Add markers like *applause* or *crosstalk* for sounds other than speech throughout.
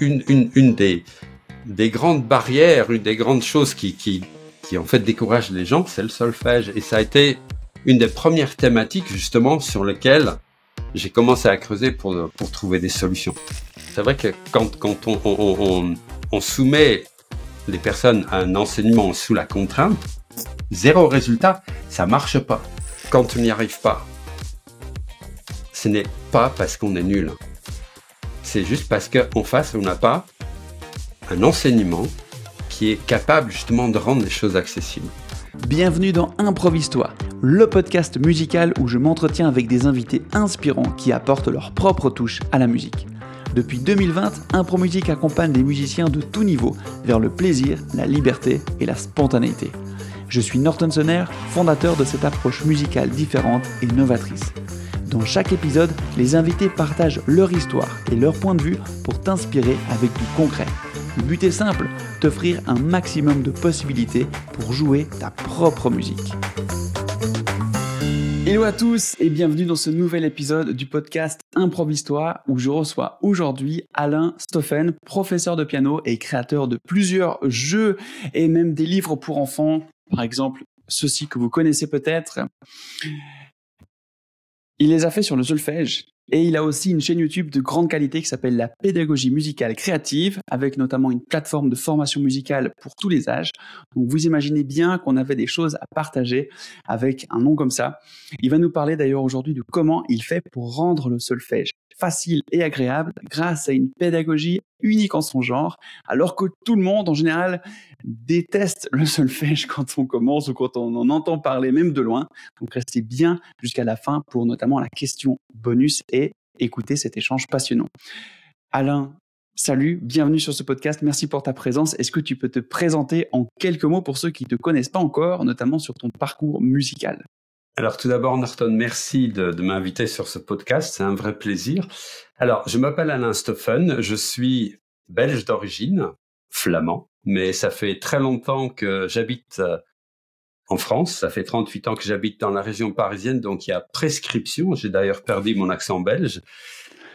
une, des, des grandes barrières, une des grandes choses qui, en fait décourage les gens, c'est le solfège. Et ça a été une des premières thématiques justement sur lesquelles j'ai commencé à creuser pour, trouver des solutions. C'est vrai que quand, on, on soumet les personnes à un enseignement sous la contrainte, zéro résultat, ça marche pas. Quand on n'y arrive pas, ce n'est pas parce qu'on est nul. C'est juste parce qu'en face, on n'a pas un enseignement qui est capable justement de rendre les choses accessibles. Bienvenue dans Improvise-toi, le podcast musical où je m'entretiens avec des invités inspirants qui apportent leur propre touche à la musique. Depuis 2020, Impromusique accompagne des musiciens de tout niveau vers le plaisir, la liberté et la spontanéité. Je suis Norton Sonner, fondateur de cette approche musicale différente et novatrice. Dans chaque épisode, les invités partagent leur histoire et leur point de vue pour t'inspirer avec du concret. Le but est simple, t'offrir un maximum de possibilités pour jouer ta propre musique. Hello à tous et bienvenue dans ce nouvel épisode du podcast Improvise-toi où je reçois aujourd'hui Alain Stoffen, professeur de piano et créateur de plusieurs jeux et même des livres pour enfants, par exemple ceux-ci que vous connaissez peut-être. Il les a fait sur le solfège et il a aussi une chaîne YouTube de grande qualité qui s'appelle la pédagogie musicale créative, avec notamment une plateforme de formation musicale pour tous les âges. Donc vous imaginez bien qu'on avait des choses à partager avec un nom comme ça. Il va nous parler d'ailleurs aujourd'hui de comment il fait pour rendre le solfège facile et agréable grâce à une pédagogie unique en son genre, alors que tout le monde en général déteste le solfège quand on commence ou quand on en entend parler même de loin. Donc restez bien jusqu'à la fin pour notamment la question bonus et écouter cet échange passionnant. Alain, salut, bienvenue sur ce podcast, merci pour ta présence. Est-ce que tu peux te présenter en quelques mots pour ceux qui ne te connaissent pas encore, notamment sur ton parcours musical? Alors tout d'abord, Norton, merci de, de m'inviter sur ce podcast, c'est un vrai plaisir. Alors, je m'appelle Alain Stoffen, je suis belge d'origine, flamand, mais ça fait très longtemps que j'habite euh, en France, ça fait 38 ans que j'habite dans la région parisienne, donc il y a prescription, j'ai d'ailleurs perdu mon accent belge.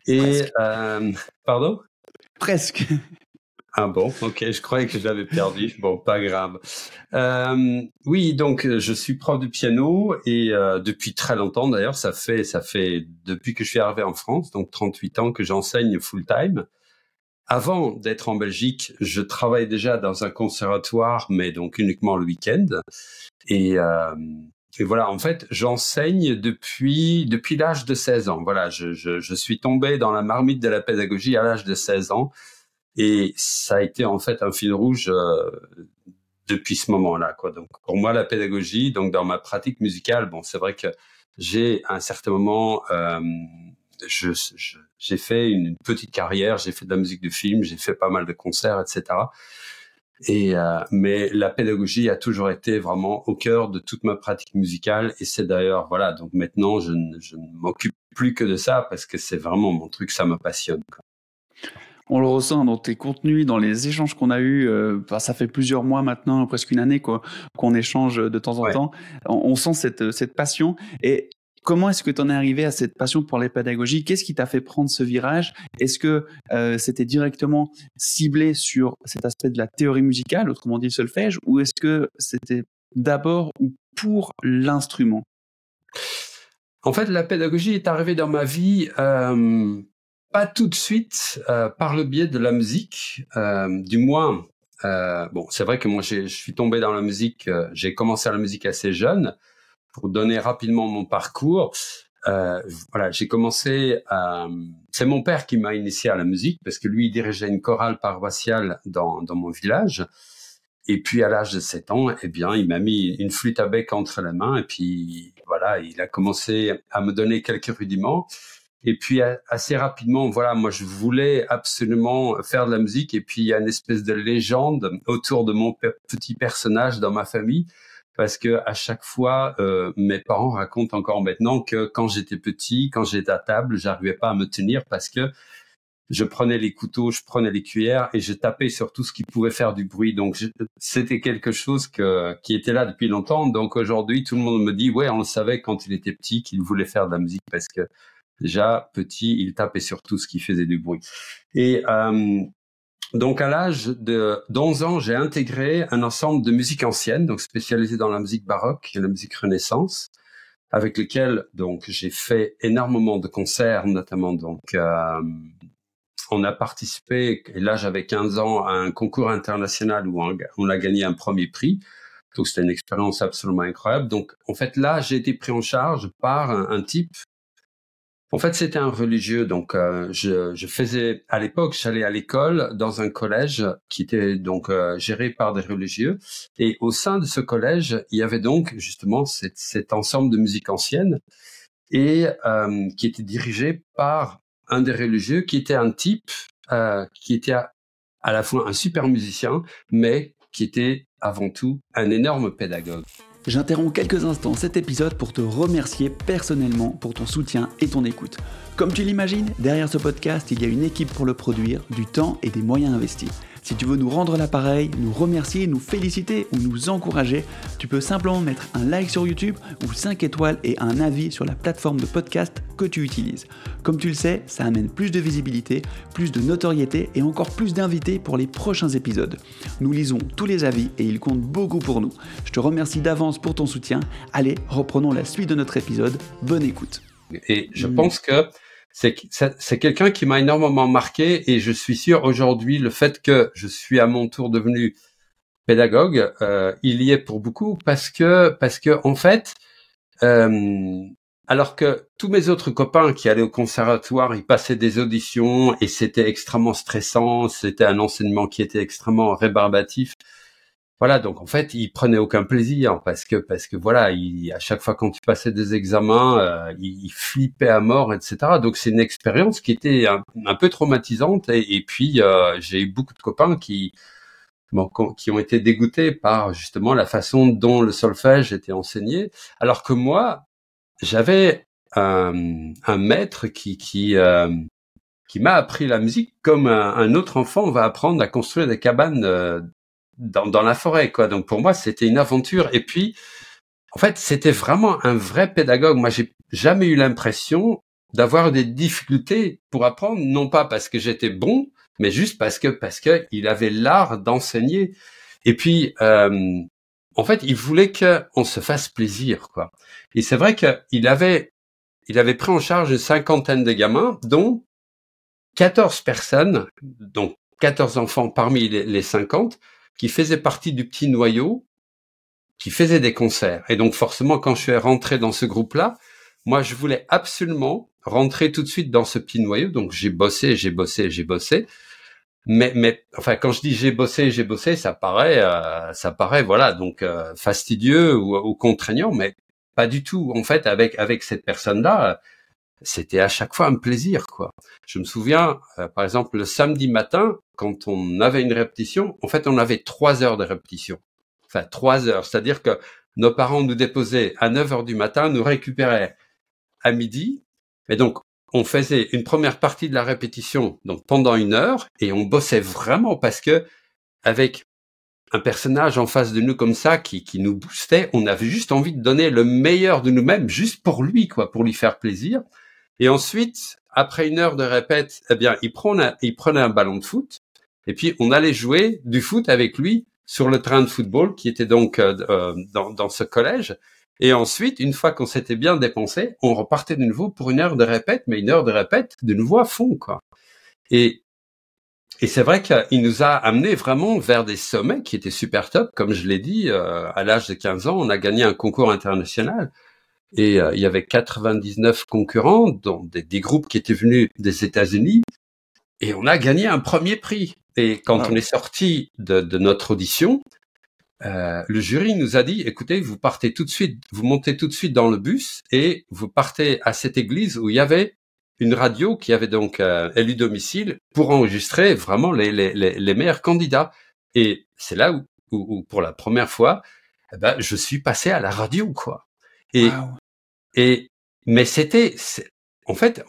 Et, euh, pardon? Presque. Ah bon, ok, je croyais que je l'avais perdu. Bon, pas grave. Euh, oui, donc je suis prof de piano et euh, depuis très longtemps d'ailleurs, ça fait ça fait depuis que je suis arrivé en France, donc 38 ans que j'enseigne full time. Avant d'être en Belgique, je travaillais déjà dans un conservatoire, mais donc uniquement le week-end. Et, euh, et voilà, en fait, j'enseigne depuis depuis l'âge de 16 ans. Voilà, je, je, je suis tombé dans la marmite de la pédagogie à l'âge de 16 ans. Et ça a été en fait un fil rouge euh, depuis ce moment-là. Donc pour moi, la pédagogie, donc dans ma pratique musicale, bon, c'est vrai que j'ai à un certain moment, euh, je, j'ai fait une petite carrière, j'ai fait de la musique de film, j'ai fait pas mal de concerts, etc. Et euh, mais la pédagogie a toujours été vraiment au cœur de toute ma pratique musicale et c'est d'ailleurs voilà donc maintenant je ne, je ne m'occupe plus que de ça parce que c'est vraiment mon truc, ça me passionne. Quoi on le ressent dans tes contenus, dans les échanges qu'on a eus. Euh, bah, ça fait plusieurs mois maintenant, presque une année, quoi, qu'on échange de temps en temps. On, sent cette, cette passion. Et comment est-ce que tu en es arrivé à cette passion pour les pédagogies? Qu'est-ce qui t'a fait prendre ce virage? Est-ce que euh, c'était directement ciblé sur cet aspect de la théorie musicale, autrement dit le solfège, ou est-ce que c'était d'abord ou pour l'instrument? En fait, la pédagogie est arrivée dans ma vie. Euh pas tout de suite euh, par le biais de la musique, du moins. Bon, c'est vrai que moi, je suis tombé dans la musique. J'ai commencé à la musique assez jeune. Pour donner rapidement mon parcours, euh, voilà, j'ai commencé. c'est mon père qui m'a initié à la musique parce que lui il dirigeait une chorale paroissiale dans, dans mon village. Et puis à l'âge de 7 ans, eh bien, il m'a mis une flûte à bec entre les mains et puis voilà, il a commencé à me donner quelques rudiments. Et puis assez rapidement, voilà, moi je voulais absolument faire de la musique. Et puis il y a une espèce de légende autour de mon petit personnage dans ma famille, parce que à chaque fois, euh, mes parents racontent encore maintenant que quand j'étais petit, quand j'étais à table, j'arrivais pas à me tenir parce que je prenais les couteaux, je prenais les cuillères et je tapais sur tout ce qui pouvait faire du bruit. Donc c'était quelque chose que, qui était là depuis longtemps. Donc aujourd'hui, tout le monde me dit ouais, on le savait quand il était petit qu'il voulait faire de la musique parce que Déjà, petit, il tapait sur tout ce qui faisait du bruit. Et, euh, donc à l'âge de 11 ans, j'ai intégré un ensemble de musique ancienne, donc spécialisé dans la musique baroque et la musique renaissance, avec lequel donc j'ai fait énormément de concerts, notamment donc euh, on a participé, et là j'avais 15 ans, à un concours international où on, a gagné un premier prix. Donc c'était une expérience absolument incroyable. Donc en fait là j'ai été pris en charge par un type en fait, c'était un religieux, donc euh, je, faisais à l'époque, j'allais à l'école dans un collège qui était donc euh, géré par des religieux, et au sein de ce collège, il y avait donc justement cet ensemble de musique ancienne et euh, qui était dirigé par un des religieux qui était un type qui était à la fois un super musicien, mais qui était avant tout un énorme pédagogue. J'interromps quelques instants cet épisode pour te remercier personnellement pour ton soutien et ton écoute. Comme tu l'imagines, derrière ce podcast, il y a une équipe pour le produire, du temps et des moyens investis. Si tu veux nous rendre l'appareil, nous remercier, nous féliciter ou nous encourager, tu peux simplement mettre un like sur YouTube ou 5 étoiles et un avis sur la plateforme de podcast que tu utilises. Comme tu le sais, ça amène plus de visibilité, plus de notoriété et encore plus d'invités pour les prochains épisodes. Nous lisons tous les avis et ils comptent beaucoup pour nous. Je te remercie d'avance pour ton soutien. Allez, reprenons la suite de notre épisode. Bonne écoute. Et je pense que c'est quelqu'un qui m'a énormément marqué et je suis sûr aujourd'hui le fait que je suis à mon tour devenu pédagogue, euh, il y est pour beaucoup parce que parce que en fait, euh, alors que tous mes autres copains qui allaient au conservatoire, ils passaient des auditions et c'était extrêmement stressant, c'était un enseignement qui était extrêmement rébarbatif. Voilà, donc en fait, il prenait aucun plaisir parce que parce que voilà, il, à chaque fois quand tu passais des examens, euh, il, flippait à mort, etc. Donc c'est une expérience qui était un, peu traumatisante. Et, puis euh, j'ai eu beaucoup de copains qui qui ont été dégoûtés par justement la façon dont le solfège était enseigné, alors que moi j'avais un, un, maître qui qui euh, qui m'a appris la musique comme un, un, autre enfant va apprendre à construire des cabanes dans, dans la forêt, quoi. Donc pour moi, c'était une aventure. Et puis, en fait, c'était vraiment un vrai pédagogue. Moi, j'ai jamais eu l'impression d'avoir des difficultés pour apprendre, non pas parce que j'étais bon, mais juste parce que parce que il avait l'art d'enseigner. Et puis, euh, en fait, il voulait qu'on se fasse plaisir, quoi. Et c'est vrai qu'il avait il avait pris en charge une cinquantaine de gamins, dont 14 personnes, donc 14 enfants parmi les, les 50, qui faisait partie du petit noyau, qui faisait des concerts. Et donc forcément, quand je suis rentré dans ce groupe-là, moi, je voulais absolument rentrer tout de suite dans ce petit noyau. Donc j'ai bossé, j'ai bossé, j'ai bossé. Mais, mais enfin, quand je dis j'ai bossé, j'ai bossé, ça paraît, euh, ça paraît, voilà, donc euh, fastidieux ou, ou, contraignant, mais pas du tout. En fait, avec avec cette personne-là, c'était à chaque fois un plaisir, quoi. Je me souviens, euh, par exemple, le samedi matin, quand on avait une répétition, en fait, on avait trois heures de répétition. Enfin, trois heures. C'est-à-dire que nos parents nous déposaient à 9 heures du matin, nous récupéraient à midi. Et donc, on faisait une première partie de la répétition, donc pendant une heure, et on bossait vraiment parce que, avec un personnage en face de nous comme ça, qui, qui nous boostait, on avait juste envie de donner le meilleur de nous-mêmes, juste pour lui, quoi, pour lui faire plaisir. Et ensuite, après une heure de répète, eh bien, il prenait, il prenait un ballon de foot et puis on allait jouer du foot avec lui sur le train de football qui était donc euh, euh, dans, dans, ce collège. Et ensuite, une fois qu'on s'était bien dépensé, on repartait de nouveau pour une heure de répète, mais une heure de répète de nouveau à fond, quoi. Et et c'est vrai qu'il nous a amené vraiment vers des sommets qui étaient super top. Comme je l'ai dit, euh, à l'âge de 15 ans, on a gagné un concours international et euh, il y avait 99 concurrents, dont des, groupes qui étaient venus des États-Unis, et on a gagné un premier prix. Et quand on est sorti de, de notre audition, euh, le jury nous a dit écoutez, vous partez tout de suite, vous montez tout de suite dans le bus et vous partez à cette église où il y avait une radio qui avait donc euh, élu domicile pour enregistrer vraiment les, les, les, meilleurs candidats. Et c'est là où, où, pour la première fois, eh ben, je suis passé à la radio, quoi. Et, et mais c'était, en fait,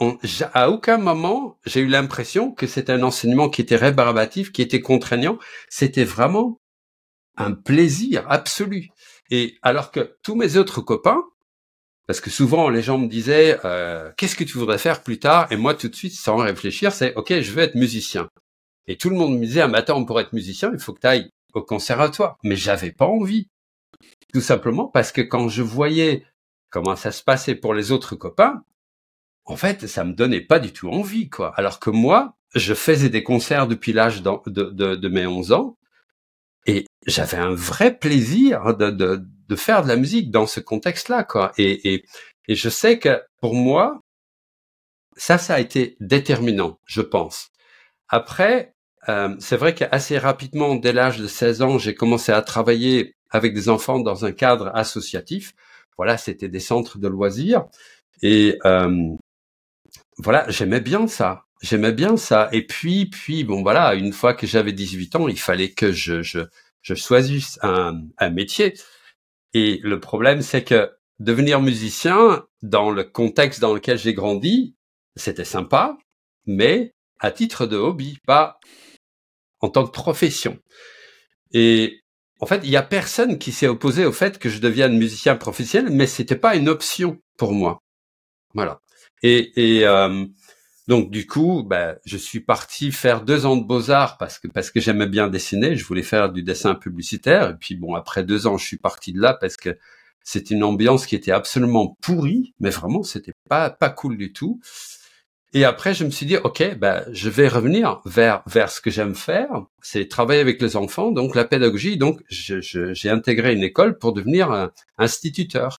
à aucun moment j'ai eu l'impression que c'était un enseignement qui était rébarbatif, qui était contraignant. C'était vraiment un plaisir absolu. Et alors que tous mes autres copains, parce que souvent les gens me disaient euh, qu'est-ce que tu voudrais faire plus tard, et moi tout de suite sans réfléchir, c'est ok, je veux être musicien. Et tout le monde me disait, ah, mais attends, pour être musicien, il faut que tu ailles au conservatoire. Mais j'avais pas envie. Tout simplement parce que quand je voyais comment ça se passait pour les autres copains, en fait, ça me donnait pas du tout envie, quoi. Alors que moi, je faisais des concerts depuis l'âge de, de, mes 11 ans et j'avais un vrai plaisir de, de, de, faire de la musique dans ce contexte-là, quoi. Et, et, et je sais que pour moi, ça, ça a été déterminant, je pense. Après, euh, c'est vrai qu'assez rapidement, dès l'âge de 16 ans, j'ai commencé à travailler avec des enfants dans un cadre associatif. Voilà, c'était des centres de loisirs. Et euh, voilà, j'aimais bien ça. J'aimais bien ça. Et puis, puis, bon, voilà, une fois que j'avais 18 ans, il fallait que je, je, je choisisse un, un métier. Et le problème, c'est que devenir musicien, dans le contexte dans lequel j'ai grandi, c'était sympa, mais à titre de hobby, pas en tant que profession. Et en fait, il y a personne qui s'est opposé au fait que je devienne musicien professionnel, mais c'était pas une option pour moi. Voilà. Et, et euh, donc du coup, ben, je suis parti faire deux ans de beaux arts parce que parce que j'aimais bien dessiner. Je voulais faire du dessin publicitaire. Et puis bon, après deux ans, je suis parti de là parce que c'était une ambiance qui était absolument pourrie, mais vraiment, c'était pas pas cool du tout. Et après, je me suis dit, ok, ben, je vais revenir vers vers ce que j'aime faire, c'est travailler avec les enfants, donc la pédagogie. Donc, j'ai intégré une école pour devenir un instituteur.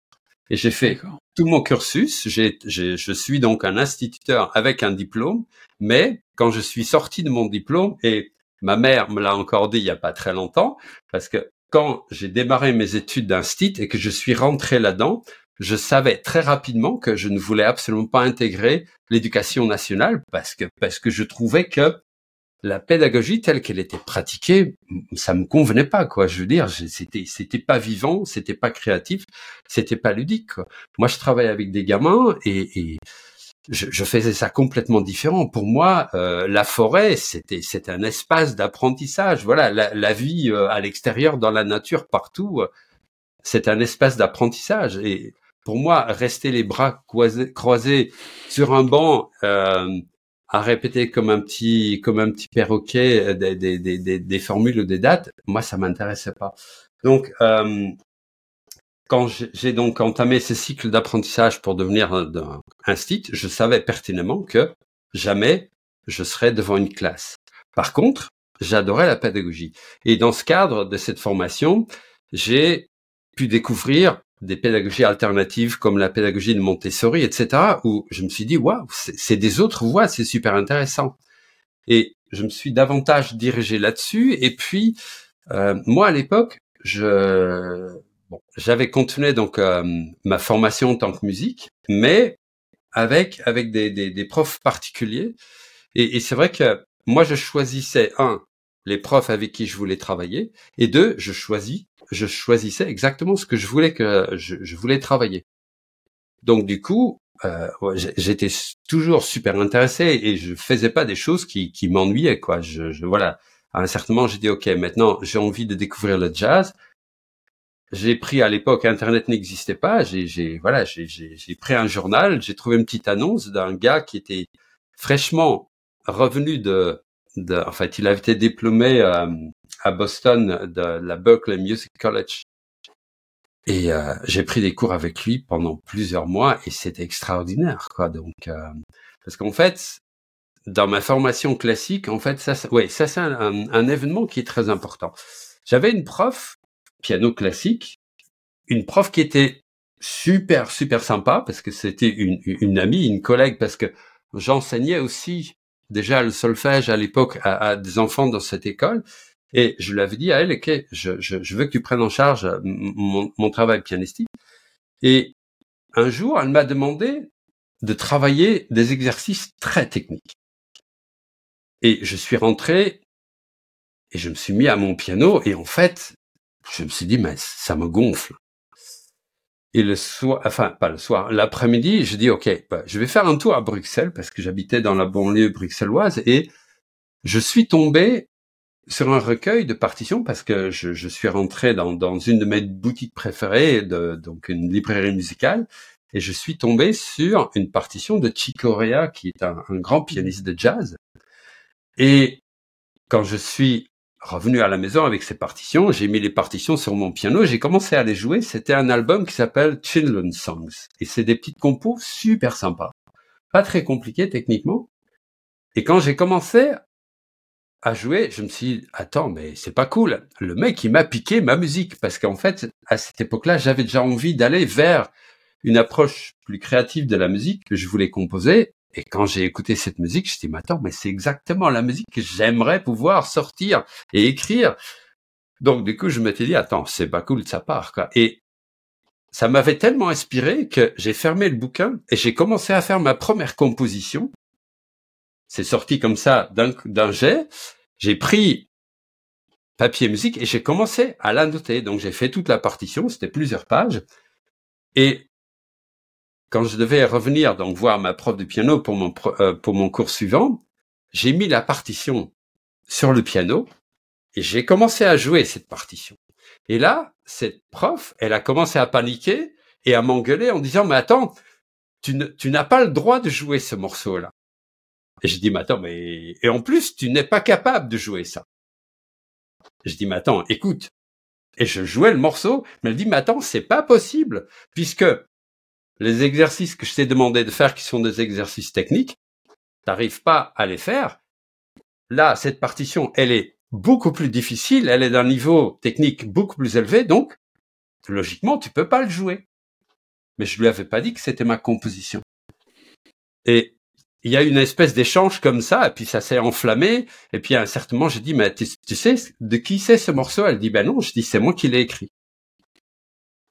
Et j'ai fait tout mon cursus. Je suis donc un instituteur avec un diplôme, mais quand je suis sorti de mon diplôme, et ma mère me l'a encore dit il y a pas très longtemps, parce que quand j'ai démarré mes études d'instit et que je suis rentré là-dedans, je savais très rapidement que je ne voulais absolument pas intégrer l'éducation nationale parce que parce que je trouvais que la pédagogie telle qu'elle était pratiquée, ça me convenait pas quoi. Je veux dire, c'était c'était pas vivant, c'était pas créatif, c'était pas ludique. Quoi. Moi, je travaillais avec des gamins et, je, faisais ça complètement différent. Pour moi, euh, la forêt, c'était c'était un espace d'apprentissage. Voilà, la, la vie euh, à l'extérieur, dans la nature, partout, euh, c'est un espace d'apprentissage. Et pour moi, rester les bras croisés, sur un banc euh, à répéter comme un petit comme un petit perroquet euh, des, des, des, des formules ou des dates, moi ça m'intéressait pas. Donc euh, quand j'ai donc entamé ce cycle d'apprentissage pour devenir un, un site, je savais pertinemment que jamais je serais devant une classe. Par contre, j'adorais la pédagogie. Et dans ce cadre de cette formation, j'ai pu découvrir des pédagogies alternatives comme la pédagogie de Montessori, etc., où je me suis dit, waouh, c'est des autres voies, c'est super intéressant. Et je me suis davantage dirigé là-dessus. Et puis, euh, moi, à l'époque, je, j'avais continué donc euh, ma formation en tant que musique, mais avec avec des, profs particuliers. Et c'est vrai que moi, je choisissais un les profs avec qui je voulais travailler, et deux, je choisis je choisissais exactement ce que je voulais que je, voulais travailler. Donc du coup, euh, j'étais toujours super intéressé et je faisais pas des choses qui, qui m'ennuyaient quoi. Je, je, voilà, à un certain moment j'ai dit ok maintenant j'ai envie de découvrir le jazz. J'ai pris à l'époque Internet n'existait pas. J'ai voilà j'ai pris un journal, j'ai trouvé une petite annonce d'un gars qui était fraîchement revenu de, de en fait il avait été diplômé euh, à Boston de la Berkeley Music College. Et euh, j'ai pris des cours avec lui pendant plusieurs mois et c'était extraordinaire, quoi. Donc, euh, parce qu'en fait, dans ma formation classique, en fait, ça, ouais, ça c'est un, un, événement qui est très important. J'avais une prof piano classique, une prof qui était super super sympa parce que c'était une, une amie, une collègue parce que j'enseignais aussi déjà le solfège à l'époque à, à, des enfants dans cette école et je lui avais dit à elle, ok, je, je, je veux que tu prennes en charge euh, mon, mon travail pianistique. Et un jour, elle m'a demandé de travailler des exercices très techniques. Et je suis rentré et je me suis mis à mon piano et en fait, je me suis dit, mais ça me gonfle. Et le soir, enfin pas le soir, l'après-midi, je dis, ok, bah, je vais faire un tour à Bruxelles parce que j'habitais dans la banlieue bruxelloise et je suis tombé sur un recueil de partitions parce que je, je suis rentré dans, dans, une de mes boutiques préférées, de, donc une librairie musicale, et je suis tombé sur une partition de Chick Corea, qui est un, un, grand pianiste de jazz. Et quand je suis revenu à la maison avec ces partitions, j'ai mis les partitions sur mon piano, j'ai commencé à les jouer. C'était un album qui s'appelle Children's Songs. Et c'est des petites compos super sympas. Pas très compliquées techniquement. Et quand j'ai commencé à jouer, je me suis dit, attends, mais c'est pas cool. Le mec, il m'a piqué ma musique. Parce qu'en fait, à cette époque-là, j'avais déjà envie d'aller vers une approche plus créative de la musique que je voulais composer. Et quand j'ai écouté cette musique, je dit, mais attends, mais c'est exactement la musique que j'aimerais pouvoir sortir et écrire. Donc, du coup, je m'étais dit, attends, c'est pas cool de sa part, quoi. Et ça m'avait tellement inspiré que j'ai fermé le bouquin et j'ai commencé à faire ma première composition. C'est sorti comme ça d'un jet. J'ai pris papier musique et j'ai commencé à la noter. Donc j'ai fait toute la partition, c'était plusieurs pages. Et quand je devais revenir donc voir ma prof de piano pour mon euh, pour mon cours suivant, j'ai mis la partition sur le piano et j'ai commencé à jouer cette partition. Et là, cette prof, elle a commencé à paniquer et à m'engueuler en disant mais attends, tu, tu n'as pas le droit de jouer ce morceau-là. Et je dis mais attends mais et en plus tu n'es pas capable de jouer ça. Je dis mais attends, écoute. Et je jouais le morceau, mais elle dit mais attends, c'est pas possible puisque les exercices que je t'ai demandé de faire, qui sont des exercices techniques, t'arrives pas à les faire. Là, cette partition, elle est beaucoup plus difficile, elle est d'un niveau technique beaucoup plus élevé, donc, logiquement, tu peux pas le jouer. Mais je lui avais pas dit que c'était ma composition. Et il y a une espèce d'échange comme ça, et puis ça s'est enflammé, et puis à un certain moment, j'ai dit, mais tu, sais, de qui c'est ce morceau? Elle dit, ben non, je dis, c'est moi qui l'ai écrit.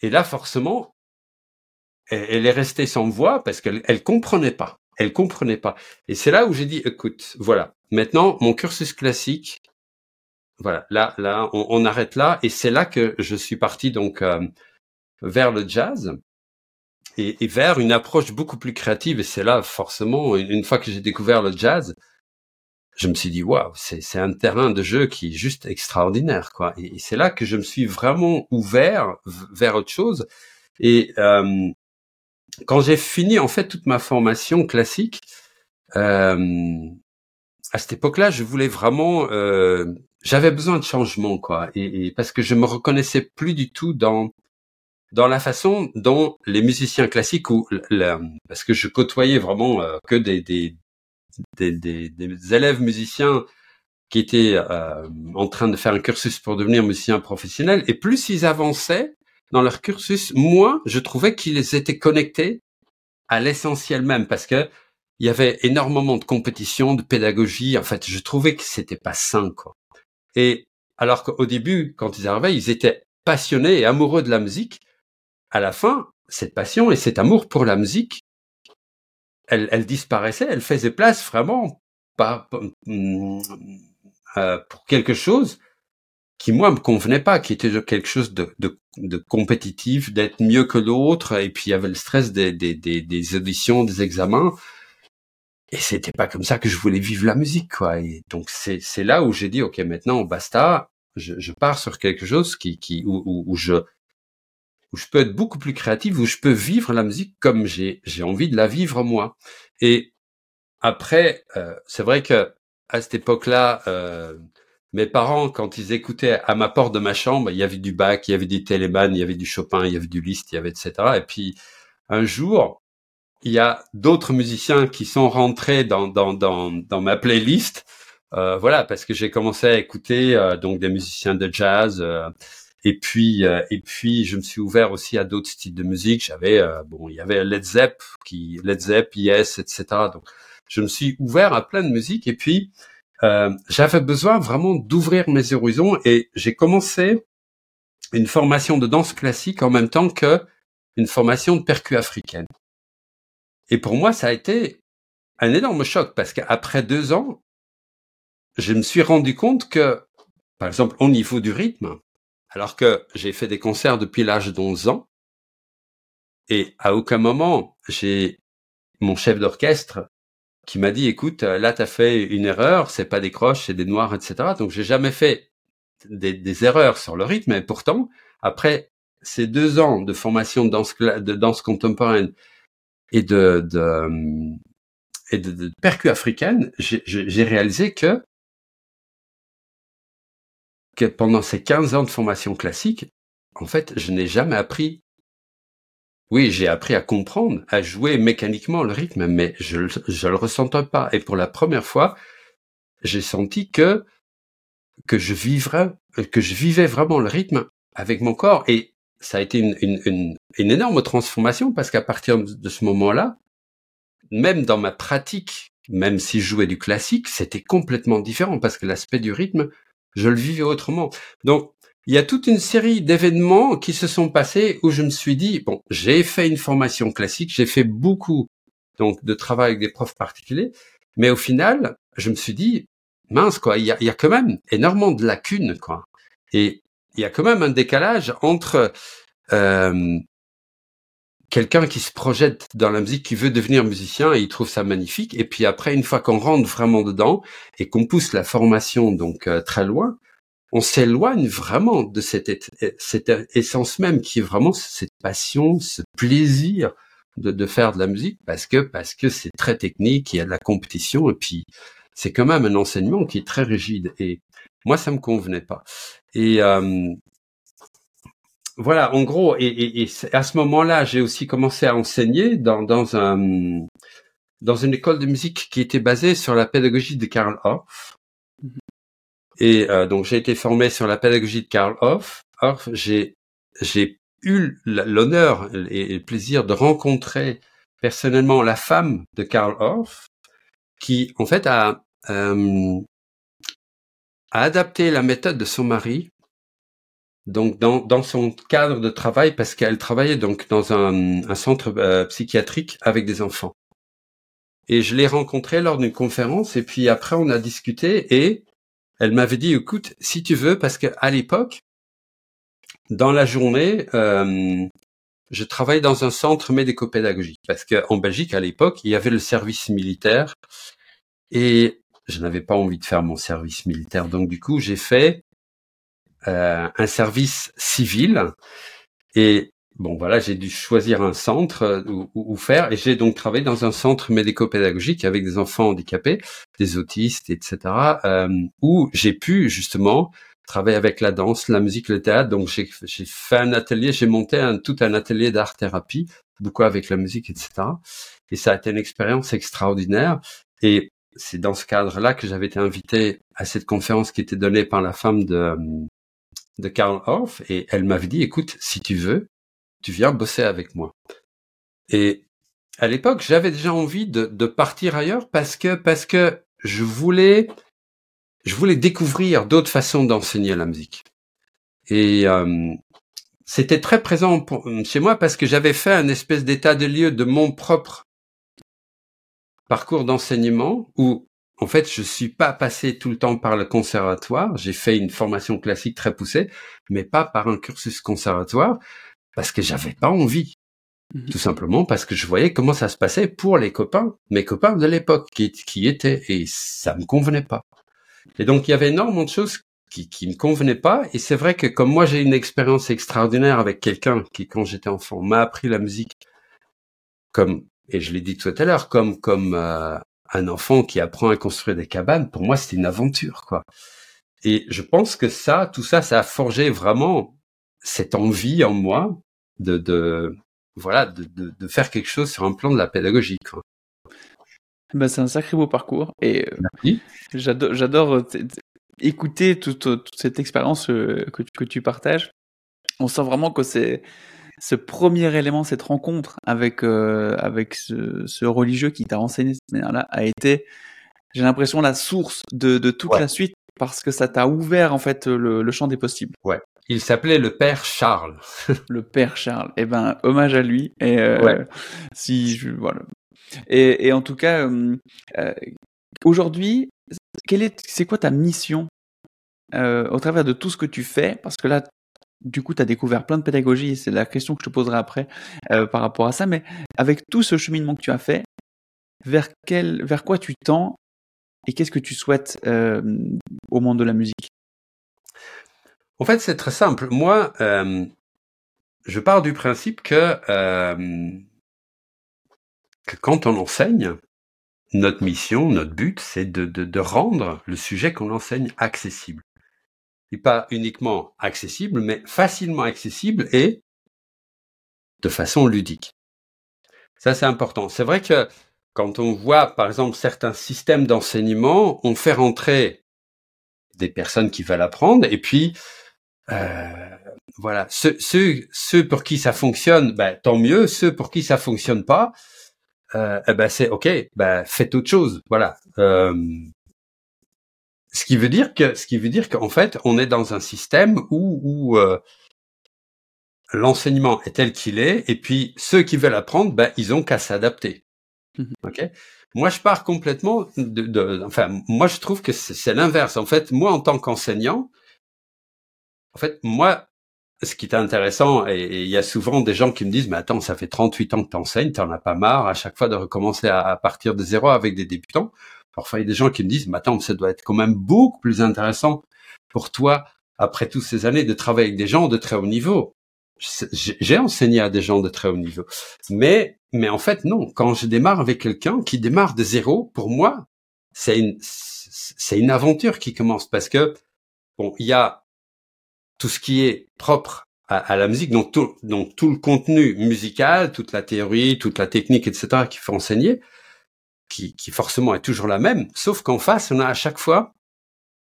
Et là, forcément, elle est restée sans voix parce qu'elle elle comprenait pas. Elle comprenait pas. Et c'est là où j'ai dit, écoute, voilà, maintenant mon cursus classique, voilà, là, là, on, arrête là, et c'est là que je suis parti donc euh, vers le jazz et, et, vers une approche beaucoup plus créative. Et c'est là, forcément, une fois que j'ai découvert le jazz, je me suis dit, waouh, c'est un terrain de jeu qui est juste extraordinaire, quoi. Et, et c'est là que je me suis vraiment ouvert vers autre chose. Et euh, quand j'ai fini en fait toute ma formation classique, euh, à cette époque-là, je voulais vraiment, euh, j'avais besoin de changement quoi, et, et, parce que je me reconnaissais plus du tout dans dans la façon dont les musiciens classiques ou parce que je côtoyais vraiment euh, que des des, des des, élèves musiciens qui étaient euh, en train de faire un cursus pour devenir musicien professionnel, et plus ils avançaient, dans leur cursus, moi, je trouvais qu'ils étaient connectés à l'essentiel même parce que il y avait énormément de compétition, de pédagogie. En fait, je trouvais que c'était pas sain, quoi. Et alors qu'au début, quand ils arrivaient, ils étaient passionnés et amoureux de la musique. À la fin, cette passion et cet amour pour la musique, elle, elle disparaissait, elle faisait place vraiment pas, euh, pour quelque chose qui moi me convenait pas, qui était quelque chose de, de, de compétitif, d'être mieux que l'autre, et puis il y avait le stress des, des, des, des auditions, des examens, et c'était pas comme ça que je voulais vivre la musique, quoi. Et donc c'est c'est là où j'ai dit ok maintenant basta, je, je pars sur quelque chose qui qui où, où, où, je où je peux être beaucoup plus créatif, où je peux vivre la musique comme j'ai j'ai envie de la vivre moi. Et après euh, c'est vrai que à cette époque-là euh, mes parents, quand ils écoutaient à ma porte de ma chambre, il y avait du Bach, il y avait du Telemann, il y avait du Chopin, il y avait du Liszt, il y avait etc. Et puis un jour, il y a d'autres musiciens qui sont rentrés dans dans dans, dans ma playlist. Euh, voilà, parce que j'ai commencé à écouter euh, donc des musiciens de jazz. Et puis euh, et puis je me suis ouvert aussi à d'autres styles de musique. J'avais euh, bon, il y avait Led Zepp, qui Led Zepp, Yes, etc. Donc je me suis ouvert à plein de musique. Et puis euh, j'avais besoin vraiment d'ouvrir mes horizons et j'ai commencé une formation de danse classique en même temps que une formation de percu africaine. Et pour moi, ça a été un énorme choc parce qu'après deux ans, je me suis rendu compte que, par exemple, au niveau du rythme, alors que j'ai fait des concerts depuis l'âge d'11 ans, et à aucun moment j'ai mon chef d'orchestre qui m'a dit, écoute, là, tu as fait une erreur, c'est pas des croches, c'est des noirs, etc. Donc, j'ai jamais fait des, erreurs sur le rythme, et pourtant, après ces deux ans de formation de danse, contemporaine et de, de et j'ai réalisé que que pendant ces 15 ans de formation classique, en fait, je n'ai jamais appris. Oui, j'ai appris à comprendre, à jouer mécaniquement le rythme, mais je ne le ressentais pas. Et pour la première fois, j'ai senti que que je vivrais, que je vivais vraiment le rythme avec mon corps. Et ça a été une, une, une, une énorme transformation parce qu'à partir de ce moment-là, même dans ma pratique, même si je jouais du classique, c'était complètement différent parce que l'aspect du rythme, je le vivais autrement. Donc, il y a toute une série d'événements qui se sont passés où je me suis dit, bon, j'ai fait une formation classique, j'ai fait beaucoup donc de travail avec des profs particuliers, mais au final, je me suis dit, mince quoi, il y a, y a quand même énormément de lacunes quoi. Et il y a quand même un décalage entre euh, quelqu'un qui se projette dans la musique, qui veut devenir musicien et il trouve ça magnifique, et puis après une fois qu'on rentre vraiment dedans et qu'on pousse la formation donc euh, très loin, on s'éloigne vraiment de cette, cette essence même qui est vraiment cette passion, ce plaisir de, de faire de la musique parce que parce que c'est très technique, il y a de la compétition et puis c'est quand même un enseignement qui est très rigide et moi ça me convenait pas. Et euh, voilà, en gros, et, et, et à ce moment-là, j'ai aussi commencé à enseigner dans, dans un dans une école de musique qui était basée sur la pédagogie de Karl Orff. Mhm. Et euh, donc j'ai été formé sur la pédagogie de Karl Orff. Orff, j'ai j'ai eu l'honneur et le plaisir de rencontrer personnellement la femme de Karl Orff, qui en fait a euh, a adapté la méthode de son mari donc dans, dans son cadre de travail parce qu'elle travaillait donc dans un, un centre euh, psychiatrique avec des enfants. Et je l'ai rencontrée lors d'une conférence et puis après on a discuté et elle m'avait dit écoute si tu veux parce que à l'époque dans la journée euh, je travaillais dans un centre médico-pédagogique parce qu'en Belgique à l'époque il y avait le service militaire et je n'avais pas envie de faire mon service militaire donc du coup j'ai fait euh, un service civil. Et bon, voilà, j'ai dû choisir un centre euh, où, où faire. Et j'ai donc travaillé dans un centre médico-pédagogique avec des enfants handicapés, des autistes, etc. Euh, où j'ai pu justement travailler avec la danse, la musique, le théâtre. Donc j'ai fait un atelier, j'ai monté un, tout un atelier d'art-thérapie, beaucoup avec la musique, etc. Et ça a été une expérience extraordinaire. Et c'est dans ce cadre-là que j'avais été invité à cette conférence qui était donnée par la femme de, de Karl Orff et elle m'avait dit, écoute, si tu veux, tu viens bosser avec moi. Et à l'époque, j'avais déjà envie de, de, partir ailleurs parce que parce que je voulais je voulais découvrir d'autres façons d'enseigner la musique. Et euh, c'était très présent chez moi parce que j'avais fait un espèce d'état de lieu de mon propre parcours d'enseignement où en fait, je suis pas passé tout le temps par le conservatoire. J'ai fait une formation classique très poussée, mais pas par un cursus conservatoire parce que j'avais pas envie. Mhm. Tout simplement parce que je voyais comment ça se passait pour les copains, mes copains de l'époque qui, qui étaient, et ça me convenait pas. Et donc, il y avait énormément de choses qui, qui me convenaient pas. Et c'est vrai que comme moi, j'ai une expérience extraordinaire avec quelqu'un qui, quand j'étais enfant, m'a appris la musique comme, et je l'ai dit tout à l'heure, comme, comme, euh, un enfant qui apprend à construire des cabanes, pour moi, c'était une aventure, quoi. Et je pense que ça, tout ça, ça a forgé vraiment cette envie en moi de, de voilà, de, de, de, faire quelque chose sur un plan de la pédagogie. Quoi. Ben, c'est un sacré beau parcours et euh, j'adore, euh, écouter toute, toute cette expérience euh, que, que tu partages. On sent vraiment que c'est ce premier élément, cette rencontre avec euh, avec ce, ce, religieux qui t'a enseigné cette manière-là a été, j'ai l'impression, la source de, de toute la suite parce que ça t'a ouvert en fait le, le, champ des possibles. Ouais. Il s'appelait le père Charles. *laughs* le père Charles. Eh ben, hommage à lui. Et euh, ouais. si je, voilà. Et, et en tout cas, euh, euh aujourd'hui, quelle est, c'est quoi ta mission euh, au travers de tout ce que tu fais? Parce que là, du coup, tu as découvert plein de pédagogie, et c'est la question que je te poserai après euh, par rapport à ça, mais avec tout ce cheminement que tu as fait, vers, quel, vers quoi tu tends et qu'est-ce que tu souhaites euh, au monde de la musique? En fait, c'est très simple. Moi, euh, je pars du principe que, quand on enseigne, notre mission, notre but, c'est de rendre le sujet qu'on enseigne accessible. Et pas uniquement accessible, mais facilement accessible et de façon ludique. Ça, c'est important. C'est vrai que quand on voit, par exemple, certains systèmes d'enseignement, on fait rentrer des personnes qui veulent apprendre, et puis euh, voilà, ceux, ceux, ceux pour qui ça fonctionne, ben, tant mieux. Ceux pour qui ça fonctionne pas, euh, eh ben c'est ok, ben faites autre chose. Voilà. Euh, ce qui veut dire que, ce qui veut dire qu'en fait, on est dans un système où, où euh, l'enseignement est tel qu'il est, et puis ceux qui veulent apprendre, ben ils ont qu'à s'adapter. Mmh ok? Moi, je pars complètement de, de, enfin, moi, je trouve que c'est l'inverse. En fait, moi, en tant qu'enseignant, en fait, moi, ce qui est intéressant, et il y a souvent des gens qui me disent, mais attends, ça fait 38 ans que tu enseignes, t'en as pas marre à chaque fois de recommencer à, partir de zéro avec des débutants. Parfois, il y a des gens qui me disent, mais attends, ça doit être quand même beaucoup plus intéressant pour toi, après toutes ces années, de travailler avec des gens de très haut niveau. J'ai enseigné à des gens de très haut niveau. Mais, mais en fait, non. Quand je démarre avec quelqu'un qui démarre de zéro, pour moi, c'est une, c'est une aventure qui commence parce que, bon, il y a tout ce qui est propre à, la musique, donc tout, donc tout le contenu musical, toute la théorie, toute la technique, etc., qu'il faut enseigner, qui, qui forcément est toujours la même, sauf qu'en face, on a à chaque fois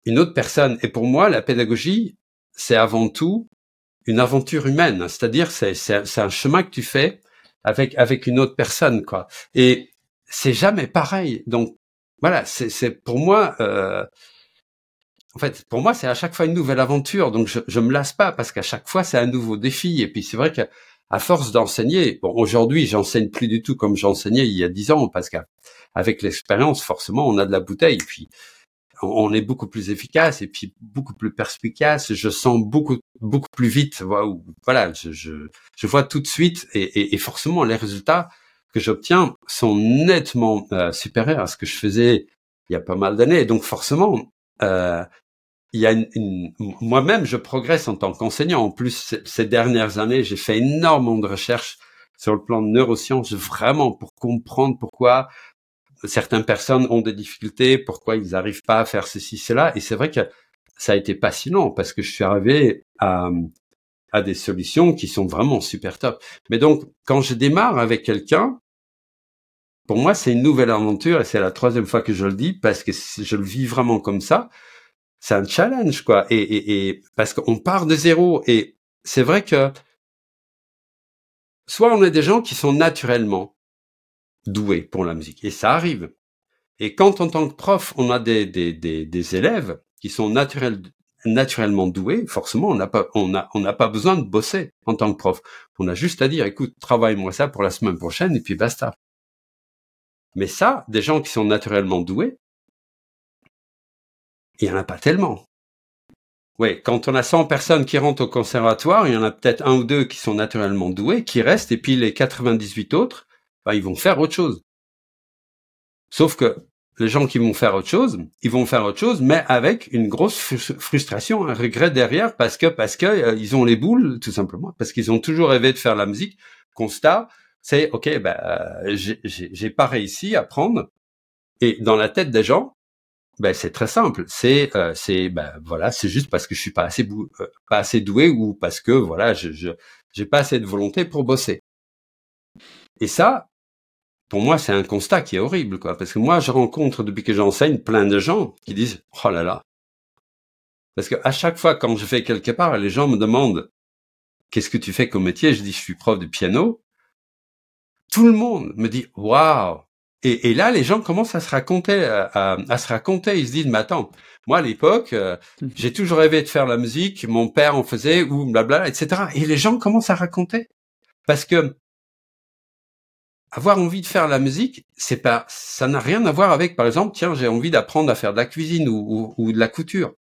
une autre personne. Et pour moi, la pédagogie, c'est avant tout une aventure humaine, c'est-à-dire c'est, c'est, un chemin que tu fais avec avec une autre personne, quoi. Et c'est jamais pareil. Donc voilà, c'est, c'est pour moi. Euh, en fait, pour moi, c'est à chaque fois une nouvelle aventure. Donc, je, je me lasse pas parce qu'à chaque fois, c'est un nouveau défi. Et puis, c'est vrai qu'à force d'enseigner, bon, aujourd'hui, j'enseigne plus du tout comme j'enseignais il y a dix ans parce qu'avec l'expérience, forcément, on a de la bouteille. Puis, on est beaucoup plus efficace et puis beaucoup plus perspicace. Je sens beaucoup beaucoup plus vite. Voilà, je, je, je vois tout de suite et, et, et forcément les résultats que j'obtiens sont nettement euh, supérieurs à ce que je faisais il y a pas mal d'années. Donc forcément, euh, il y a une, moi-même, je progresse en tant qu'enseignant. En plus, ces dernières années, j'ai fait énormément de recherches sur le plan de neurosciences, vraiment pour comprendre pourquoi certaines personnes ont des difficultés, pourquoi ils n'arrivent pas à faire ceci, cela. Et c'est vrai que ça a été passionnant parce que je suis arrivé à, à des solutions qui sont vraiment super top. Mais donc, quand je démarre avec quelqu'un, pour moi, c'est une nouvelle aventure et c'est la troisième fois que je le dis parce que je le vis vraiment comme ça. C'est un challenge, quoi. Et, et, et parce qu'on part de zéro et c'est vrai que soit on est des gens qui sont naturellement doués pour la musique et ça arrive. Et quand en tant que prof, on a des, des, des, des élèves qui sont naturels, naturellement doués, forcément, on n'a pas, on a, on n'a pas besoin de bosser en tant que prof. On a juste à dire, écoute, travaille-moi ça pour la semaine prochaine et puis basta. Mais ça, des gens qui sont naturellement doués, il y en a pas tellement. Oui, quand on a 100 personnes qui rentrent au conservatoire, il y en a peut-être un ou deux qui sont naturellement doués, qui restent, et puis les 98 autres, ben, ils vont faire autre chose. Sauf que les gens qui vont faire autre chose, ils vont faire autre chose, mais avec une grosse frustration, un regret derrière, parce que parce que euh, ils ont les boules, tout simplement, parce qu'ils ont toujours rêvé de faire la musique. Constat, c'est ok, ben euh, j'ai pas réussi à prendre. Et dans la tête des gens, ben c'est très simple. C'est euh, c'est ben voilà, c'est juste parce que je suis pas assez euh, pas assez doué ou parce que voilà, je j'ai pas assez de volonté pour bosser. Et ça, pour moi, c'est un constat qui est horrible, quoi. Parce que moi, je rencontre depuis que j'enseigne plein de gens qui disent oh là là. Parce que à chaque fois quand je fais quelque part, les gens me demandent qu'est-ce que tu fais comme métier, je dis je suis prof de piano tout le monde me dit waouh. Et, et, là, les gens commencent à se raconter, à, à, se raconter. Ils se disent, mais attends, moi à l'époque, euh, mhm. j'ai toujours rêvé de faire la musique. Mon père en faisait ou blabla, etc. Et les gens commencent à raconter parce que avoir envie de faire la musique, c'est pas, ça n'a rien à voir avec, par exemple, tiens, j'ai envie d'apprendre à faire de la cuisine ou, ou, ou, de la couture.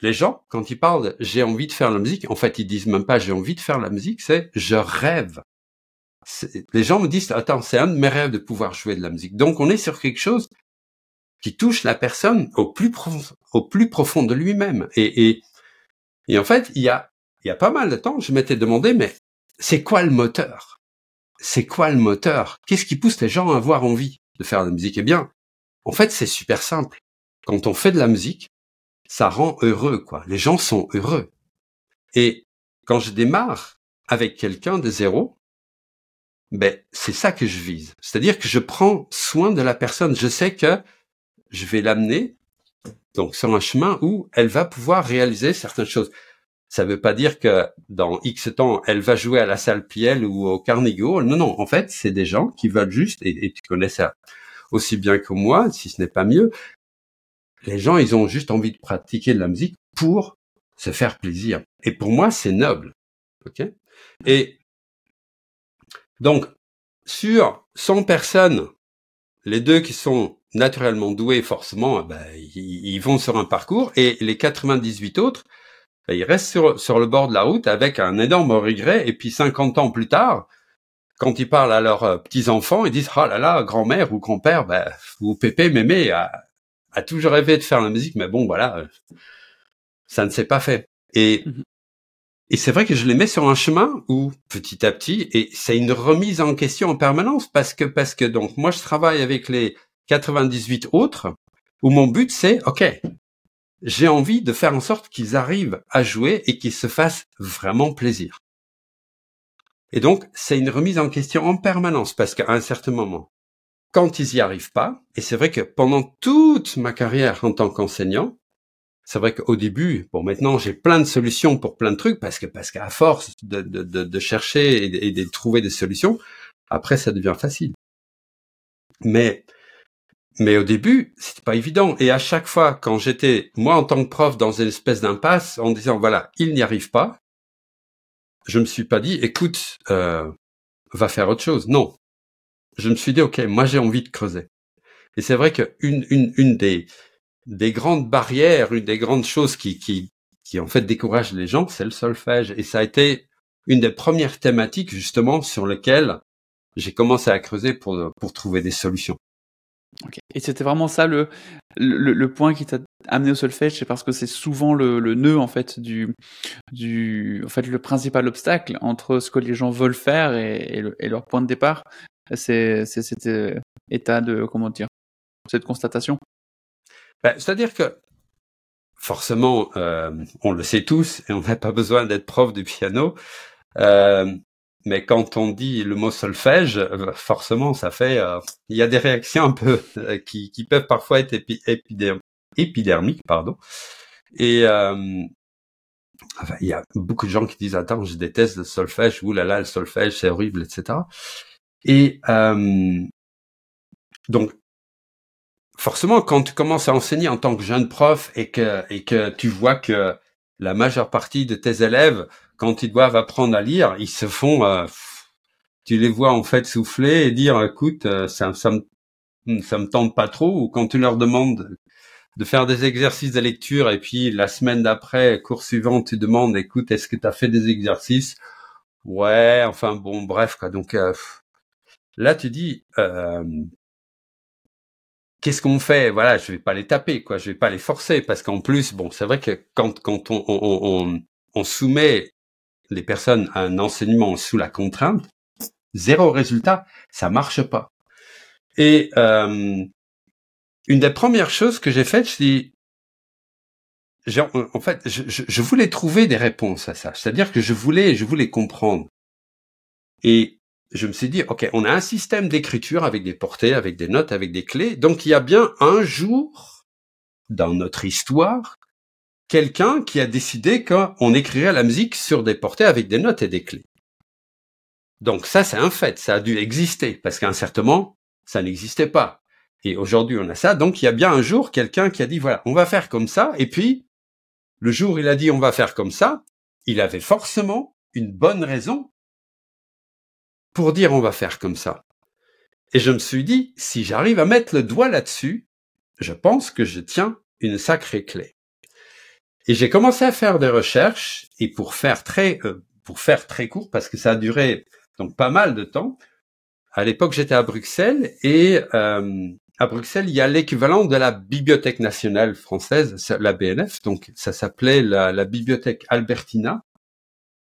Les gens, quand ils parlent, j'ai envie de faire la musique, en fait, ils disent même pas j'ai envie de faire la musique, c'est je rêve les gens me disent, attends, c'est un de mes rêves de pouvoir jouer de la musique. Donc on est sur quelque chose qui touche la personne au plus, profond, au plus profond de lui-même. Et, et, et, en fait, il y a, il y a pas mal de temps, je m'étais demandé, mais c'est quoi le moteur? C'est quoi le moteur? Qu'est-ce qui pousse les gens à avoir envie de faire de la musique? Eh bien, en fait, c'est super simple. Quand on fait de la musique, ça rend heureux, quoi. Les gens sont heureux. Et quand je démarre avec quelqu'un de zéro, ben, c'est ça que je vise. C'est-à-dire que je prends soin de la personne. Je sais que je vais l'amener donc sur un chemin où elle va pouvoir réaliser certaines choses. Ça ne veut pas dire que dans X temps, elle va jouer à la salle Piel ou au Carnegie. Non, non. En fait, c'est des gens qui veulent juste, et, tu connais ça aussi bien que moi, si ce n'est pas mieux. Les gens, ils ont juste envie de pratiquer de la musique pour se faire plaisir. Et pour moi, c'est noble. OK? Et donc, sur 100 personnes, les deux qui sont naturellement doués, forcément, ben, ils, vont sur un parcours, et les 98 autres, ben, ils restent sur, le bord de la route avec un énorme regret, et puis 50 ans plus tard, quand ils parlent à leurs euh, petits-enfants, ils disent « Oh là là, grand-mère ou grand-père, ben, ou pépé, mémé a, toujours rêvé de faire la musique, mais bon, voilà, ça ne s'est pas fait. » Et mmh et c'est vrai que je les mets sur un chemin où petit à petit, et c'est une remise en question en permanence parce que parce que donc moi je travaille avec les 98 autres où mon but c'est ok, j'ai envie de faire en sorte qu'ils arrivent à jouer et qu'ils se fassent vraiment plaisir. Et donc c'est une remise en question en permanence parce qu'à un certain moment, quand ils y arrivent pas, et c'est vrai que pendant toute ma carrière en tant qu'enseignant, c'est vrai qu'au début, bon, maintenant j'ai plein de solutions pour plein de trucs parce que parce qu'à force de, de, de, chercher et de, trouver des solutions, après ça devient facile. Mais mais au début, c'était pas évident. Et à chaque fois, quand j'étais moi en tant que prof dans une espèce d'impasse, en disant voilà, il n'y arrive pas, je me suis pas dit écoute, euh, va faire autre chose. Non, je me suis dit ok, moi j'ai envie de creuser. Et c'est vrai qu'une une, une des des grandes barrières, une des grandes choses qui, qui, qui en fait découragent les gens, c'est le solfège. Et ça a été une des premières thématiques justement sur lesquelles j'ai commencé à creuser pour, pour trouver des solutions. Et c'était vraiment ça le, le, le point qui t'a amené au solfège, c'est parce que c'est souvent le, le, nœud en fait du, du, en fait le principal obstacle entre ce que les gens veulent faire et, et, leur point de départ. C'est cet euh, état de comment dire, cette constatation. Ben, c'est-à-dire que forcément, euh, on le sait tous et on n'a pas besoin d'être prof de piano. Euh, mais quand on dit le mot solfège, euh, forcément, ça fait, il y a des réactions un peu qui, qui, peuvent parfois être épidermiques, pardon. Et il y a beaucoup de gens qui disent attends, je déteste le solfège, ouh là là, le solfège, c'est horrible, etc. Et donc forcément, quand tu commences à enseigner en tant que jeune prof et que, et que tu vois que la majeure partie de tes élèves, quand ils doivent apprendre à lire, ils se font, euh, tu les vois en fait souffler et dire, écoute, euh, ça, ça me, ça me tente pas trop. Ou quand tu leur demandes de faire des exercices de lecture et puis la semaine d'après, cours suivant, tu demandes, écoute, est-ce que tu as fait des exercices? Ouais, enfin bon, bref quoi. Donc euh, là, tu dis, qu'est-ce qu'on fait? Voilà, je vais pas les taper, quoi. Je vais pas les forcer parce qu'en plus, bon, c'est vrai que quand quand on, on, on, soumet les personnes à un enseignement sous la contrainte, zéro résultat, ça marche pas. Et euh, une des premières choses que j'ai faites, c'est en fait, je, je, voulais trouver des réponses à ça. C'est-à-dire que je voulais, je voulais comprendre. Et je me suis dit, OK, on a un système d'écriture avec des portées, avec des notes, avec des clés. Donc il y a bien un jour dans notre histoire quelqu'un qui a décidé qu'on écrirait la musique sur des portées avec des notes et des clés. Donc ça, c'est un fait, ça a dû exister, parce qu'à ça n'existait pas. Et aujourd'hui, on a ça. Donc il y a bien un jour quelqu'un qui a dit, voilà, on va faire comme ça. Et puis, le jour où il a dit, on va faire comme ça, il avait forcément une bonne raison pour dire on va faire comme ça. Et je me suis dit, si j'arrive à mettre le doigt là-dessus, je pense que je tiens une sacrée clé. Et j'ai commencé à faire des recherches et pour faire très euh, pour faire très court parce que ça a duré donc pas mal de temps. À l'époque, j'étais à Bruxelles et euh, à Bruxelles, il y a l'équivalent de la Bibliothèque nationale française, la BNF. Donc ça s'appelait la, Bibliothèque Albertina.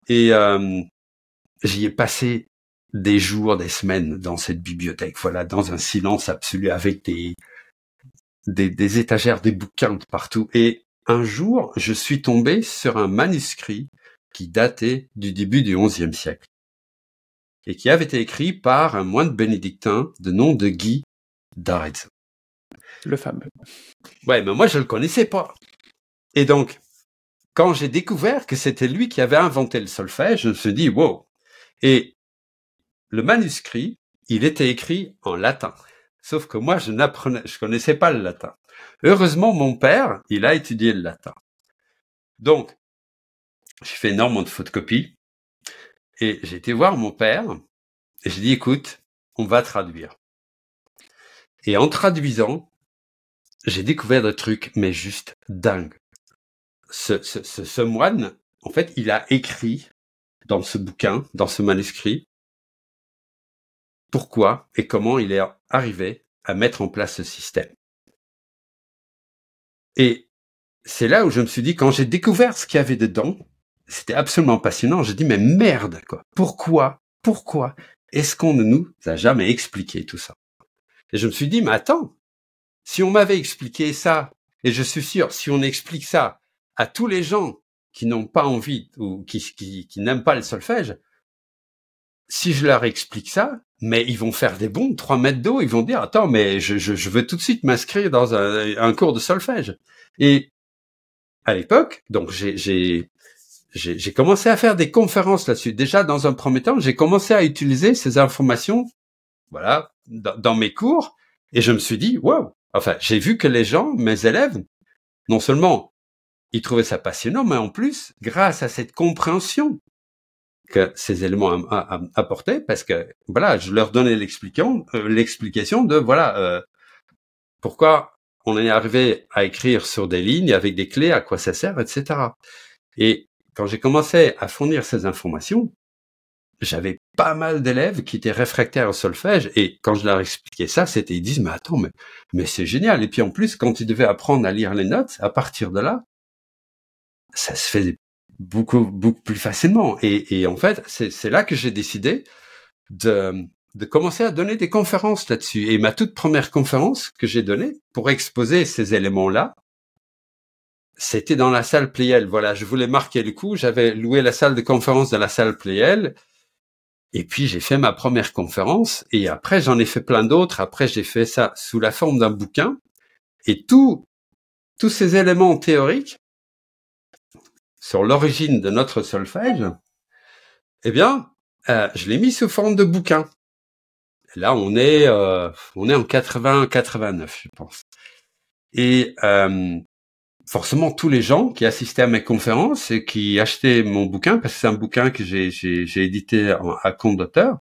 Et euh, j'y ai passé des jours, des semaines dans cette bibliothèque, voilà, dans un silence absolu avec des, des, étagères, des bouquins de partout. Et un jour, je suis tombé sur un manuscrit qui datait du début du XIe siècle et qui avait été écrit par un moine bénédictin de nom de Guy d'Arezzo. Le fameux. Ouais, mais moi je le connaissais pas. Et donc, quand j'ai découvert que c'était lui qui avait inventé le solfège, je me suis dit wow. Et le manuscrit, il était écrit en latin. Sauf que moi, je n'apprenais, je connaissais pas le latin. Heureusement, mon père, il a étudié le latin. Donc, j'ai fait énormément de photocopies et j'ai été voir mon père et j'ai dit, écoute, on va traduire. Et en traduisant, j'ai découvert des trucs, mais juste dingues. Ce, ce, ce, moine, en fait, il a écrit dans ce bouquin, dans ce manuscrit, pourquoi et comment il est arrivé à mettre en place ce système. Et c'est là où je me suis dit, quand j'ai découvert ce qu'il y avait dedans, c'était absolument passionnant. J'ai dit, mais merde, quoi. Pourquoi, pourquoi est-ce qu'on ne nous a jamais expliqué tout ça? Et je me suis dit, mais attends, si on m'avait expliqué ça, et je suis sûr, si on explique ça à tous les gens qui n'ont pas envie ou qui, qui, n'aiment pas le solfège, si je leur explique ça, mais ils vont faire des bons trois mètres d'eau, ils vont dire, attends, mais je, je, je veux tout de suite m'inscrire dans un, un, cours de solfège. Et à l'époque, donc j'ai commencé à faire des conférences là-dessus. Déjà, dans un premier temps, j'ai commencé à utiliser ces informations, voilà, dans, mes cours, et je me suis dit, wow. Enfin, j'ai vu que les gens, mes élèves, non seulement ils trouvaient ça passionnant, mais en plus, grâce à cette compréhension que ces éléments apportaient, parce que voilà, je leur donnais l'explication, euh, l'explication de voilà euh, pourquoi on est arrivé à écrire sur des lignes avec des clés, à quoi ça sert, etc. Et quand j'ai commencé à fournir ces informations, j'avais pas mal d'élèves qui étaient réfractaires au solfège et quand je leur expliquais ça, c'était ils disent mais attends mais mais c'est génial et puis en plus quand ils devaient apprendre à lire les notes, à partir de là, ça se faisait beaucoup beaucoup plus facilement et, et en fait c'est là que j'ai décidé de de commencer à donner des conférences là-dessus et ma toute première conférence que j'ai donnée pour exposer ces éléments là c'était dans la salle Playel. Voilà, je voulais marquer le coup. J'avais loué la salle de conférence de la salle Playel. Et puis j'ai fait ma première conférence. Et après, j'en ai fait plein d'autres. Après, j'ai fait ça sous la forme d'un bouquin. Et tout, tous ces éléments théoriques sur l'origine de notre solfège, eh bien, euh, je l'ai mis sous forme de bouquin. Là, on est, euh, on est en 80-89, je pense. Et euh, forcément tous les gens qui assistaient à mes conférences et qui achetaient mon bouquin, parce que c'est un bouquin que j'ai, édité à compte d'auteur,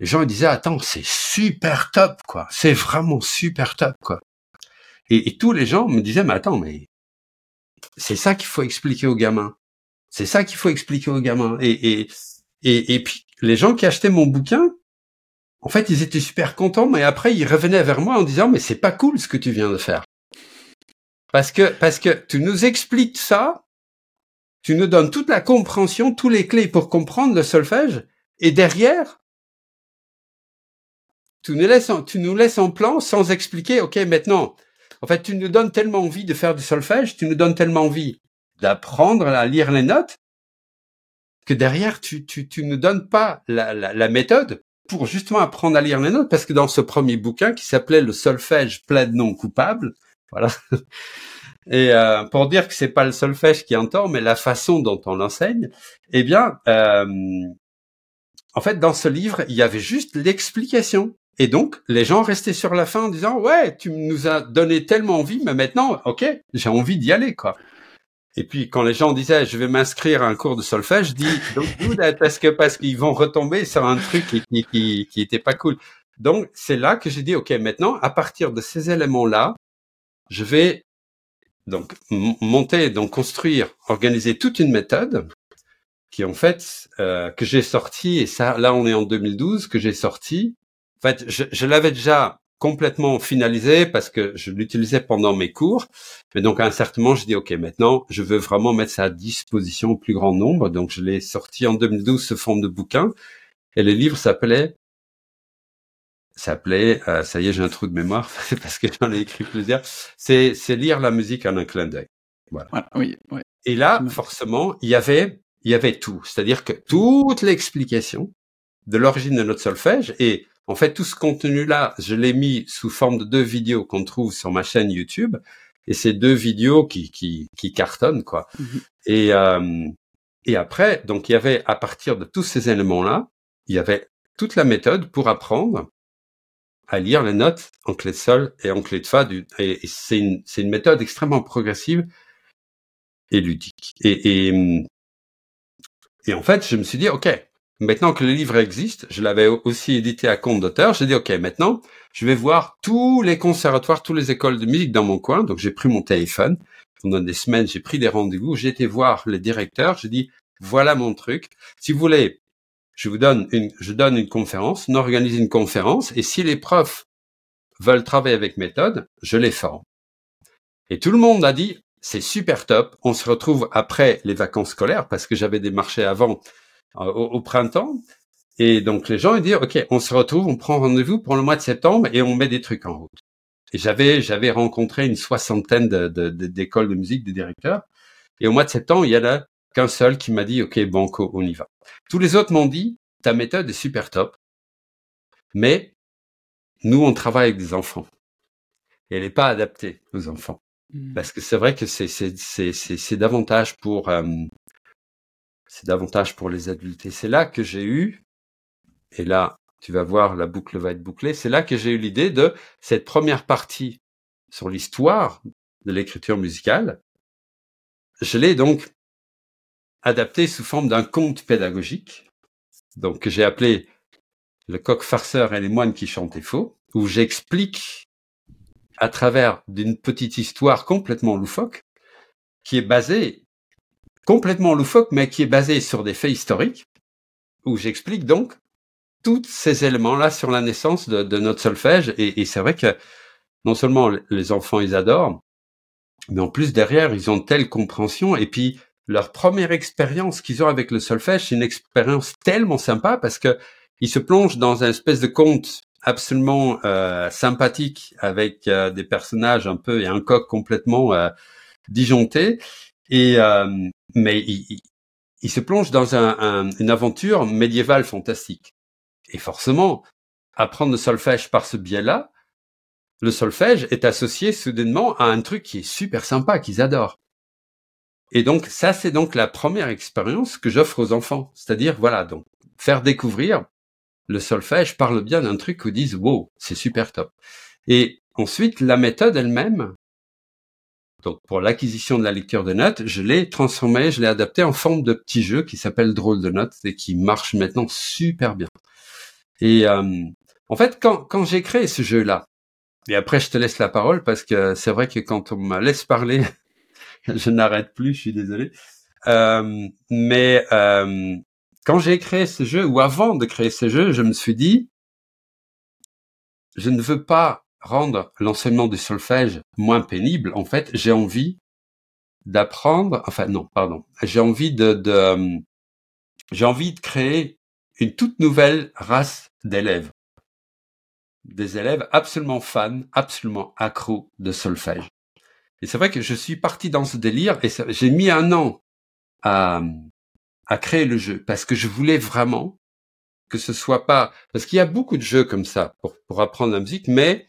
les gens ils disaient attends c'est super top quoi, c'est vraiment super top quoi. Et, tous les gens me disaient mais attends mais c'est ça qu'il faut expliquer aux gamins, c'est ça qu'il faut expliquer aux gamins. Et, et et puis les gens qui achetaient mon bouquin, en fait ils étaient super contents, mais après ils revenaient vers moi en disant mais c'est pas cool ce que tu viens de faire. Parce que, parce que tu nous expliques ça, tu nous donnes toute la compréhension, tous les clés pour comprendre le solfège, et derrière, tu nous laisses en, tu nous laisses en plan sans expliquer, ok, maintenant, en fait, tu nous donnes tellement envie de faire du solfège, tu nous donnes tellement envie d'apprendre à lire les notes, que derrière, tu, tu, tu nous donnes pas la, méthode pour justement apprendre à lire les notes, parce que dans ce premier bouquin qui s'appelait le solfège plaide non coupable, *laughs* voilà. Et euh, pour dire que c'est pas le solfège qui entend, mais la façon dont on l'enseigne, eh bien, euh, en fait, dans ce livre, il y avait juste l'explication. Et donc, les gens restaient sur la fin en disant, ouais, tu nous as donné tellement envie, mais maintenant, ok, j'ai envie d'y aller, quoi. Et puis, quand les gens disaient, je vais m'inscrire à un cours de solfège, je dis, donc, *laughs* parce que, parce qu'ils vont retomber sur un truc qui, qui, qui était pas cool. Donc, c'est là que j'ai dit, ok, maintenant, à partir de ces éléments-là, je vais donc monter, donc construire, organiser toute une méthode qui en fait euh, que j'ai sorti et ça là on est en 2012 que j'ai sorti. En fait, je, je l'avais déjà complètement finalisé parce que je l'utilisais pendant mes cours. Mais donc à un certain moment, je dis ok, maintenant je veux vraiment mettre ça à disposition au plus grand nombre. Donc je l'ai sorti en 2012 sous forme de bouquin et le livre s'appelait s'appelait, euh, ça y est, j'ai un trou de mémoire, *laughs* parce que j'en ai écrit plusieurs, c'est, c'est lire la musique en un clin d'œil. Voilà. oui, Et là, forcément, il y avait, il y avait tout. C'est-à-dire que toute l'explication de l'origine de notre solfège et en fait, tout ce contenu-là, je l'ai mis sous forme de deux vidéos qu'on trouve sur ma chaîne YouTube. Et c'est deux vidéos qui, qui, qui cartonnent, quoi. Mhm. Et, euh, et après, donc, il y avait, à partir de tous ces éléments-là, il y avait toute la méthode pour apprendre à lire les notes en clé de sol et en clé de fa. Du, et, c'est une, c'est une méthode extrêmement progressive et ludique. Et, et, et en fait, je me suis dit, OK, Maintenant que le livre existe, je l'avais aussi édité à compte d'auteur, j'ai dit, OK, maintenant, je vais voir tous les conservatoires, toutes les écoles de musique dans mon coin. Donc, j'ai pris mon téléphone. Pendant des semaines, j'ai pris des rendez-vous. J'ai été voir les directeurs. J'ai dit, voilà mon truc. Si vous voulez, je vous donne une, je donne une conférence, on organise une conférence. Et si les profs veulent travailler avec méthode, je les forme. Et tout le monde a dit, c'est super top. On se retrouve après les vacances scolaires parce que j'avais démarché avant euh, au, printemps. Et donc les gens ils disent ok, on se retrouve, on prend rendez-vous pour le mois de septembre et on met des trucs en route. Et j'avais j'avais rencontré une soixantaine d'écoles de, de, musique, des directeurs. Et au mois de septembre, il y en a qu'un seul qui m'a dit ok, banco, on y va. Tous les autres m'ont dit ta méthode est super top, mais nous on travaille avec des enfants et elle n'est pas adaptée aux enfants. Mmh. Parce que c'est vrai que c'est c'est davantage pour euh, c'est davantage pour les adultes. Et c'est là que j'ai eu, et là, tu vas voir, la boucle va être bouclée, c'est là que j'ai eu l'idée de cette première partie sur l'histoire de l'écriture musicale. Je l'ai donc adapté sous forme d'un conte pédagogique, donc que j'ai appelé Le coq farceur et les moines qui chantaient faux, où j'explique à travers d'une petite histoire complètement loufoque, qui est basée complètement loufoque, mais qui est basé sur des faits historiques, où j'explique donc tous ces éléments-là sur la naissance de, notre solfège. Et, c'est vrai que non seulement les enfants, ils adorent, mais en plus derrière, ils ont telle compréhension. Et puis, leur première expérience qu'ils ont avec le solfège, c'est une expérience tellement sympa parce que ils se plongent dans un espèce de conte absolument euh, sympathique avec euh, des personnages un peu et un coq complètement euh, disjoncté. Et euh, mais il, il, se plonge dans un, une aventure médiévale fantastique. Et forcément, apprendre le solfège par ce biais-là, le solfège est associé soudainement à un truc qui est super sympa, qu'ils adorent. Et donc ça, c'est donc la première expérience que j'offre aux enfants. C'est-à-dire, voilà, donc faire découvrir le solfège par le bien d'un truc où ils disent, wow, c'est super top. Et ensuite, la méthode elle-même, donc pour l'acquisition de la lecture de notes, je l'ai transformé, je l'ai adapté en forme de petit jeu qui s'appelle Drôle de notes et qui marche maintenant super bien. Et euh, en fait, quand, quand j'ai créé ce jeu-là, et après je te laisse la parole parce que c'est vrai que quand on me laisse parler, *laughs* je n'arrête plus, je suis désolé. Euh, mais euh, quand j'ai créé ce jeu, ou avant de créer ce jeu, je me suis dit, je ne veux pas rendre l'enseignement du solfège moins pénible, en fait, j'ai envie d'apprendre, enfin non, pardon, j'ai envie de, de j'ai envie de créer une toute nouvelle race d'élèves. Des élèves absolument fans, absolument accros de solfège. Et c'est vrai que je suis parti dans ce délire et j'ai mis un an à, à créer le jeu parce que je voulais vraiment que ce soit pas, parce qu'il y a beaucoup de jeux comme ça pour, pour apprendre la musique, mais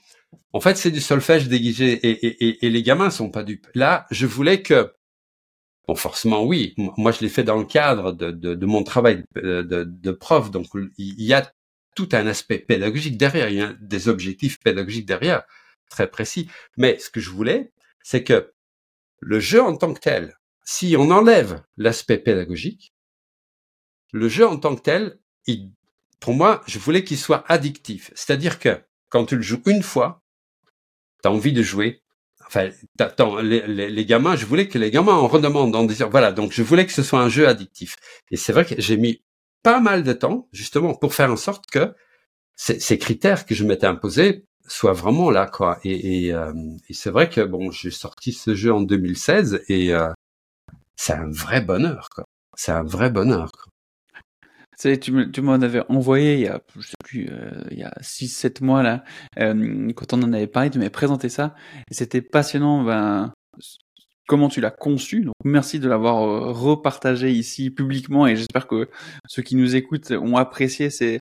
en fait, c'est du solfège déguisé et, et, et, les gamins sont pas dupes. Là, je voulais que, bon, forcément, oui, moi je l'ai fait dans le cadre de, de, de mon travail de, de, prof, donc il y a tout un aspect pédagogique derrière, il y a des objectifs pédagogiques derrière, très précis. Mais ce que je voulais, c'est que le jeu en tant que tel, si on enlève l'aspect pédagogique, le jeu en tant que tel, il, pour moi, je voulais qu'il soit addictif. C'est-à-dire que quand tu le joues une fois, tu as envie de jouer. Enfin, les, les, gamins, je voulais que les gamins en redemandent en disant, voilà, donc je voulais que ce soit un jeu addictif. Et c'est vrai que j'ai mis pas mal de temps, justement, pour faire en sorte que ces, critères que je m'étais imposés soient vraiment là, quoi. Et, euh, et, c'est vrai que, bon, j'ai sorti ce jeu en 2016 et euh, c'est un vrai bonheur, quoi. C'est un vrai bonheur. Quoi tu, tu m'en avais envoyé il y a, je sais plus, euh, il y a 6-7 mois là, euh, quand on en avait parlé, tu m'avais présenté ça, et c'était passionnant. Ben, comment tu l'as conçu. Donc merci de l'avoir euh, repartagé ici publiquement et j'espère que ceux qui nous écoutent ont apprécié ces,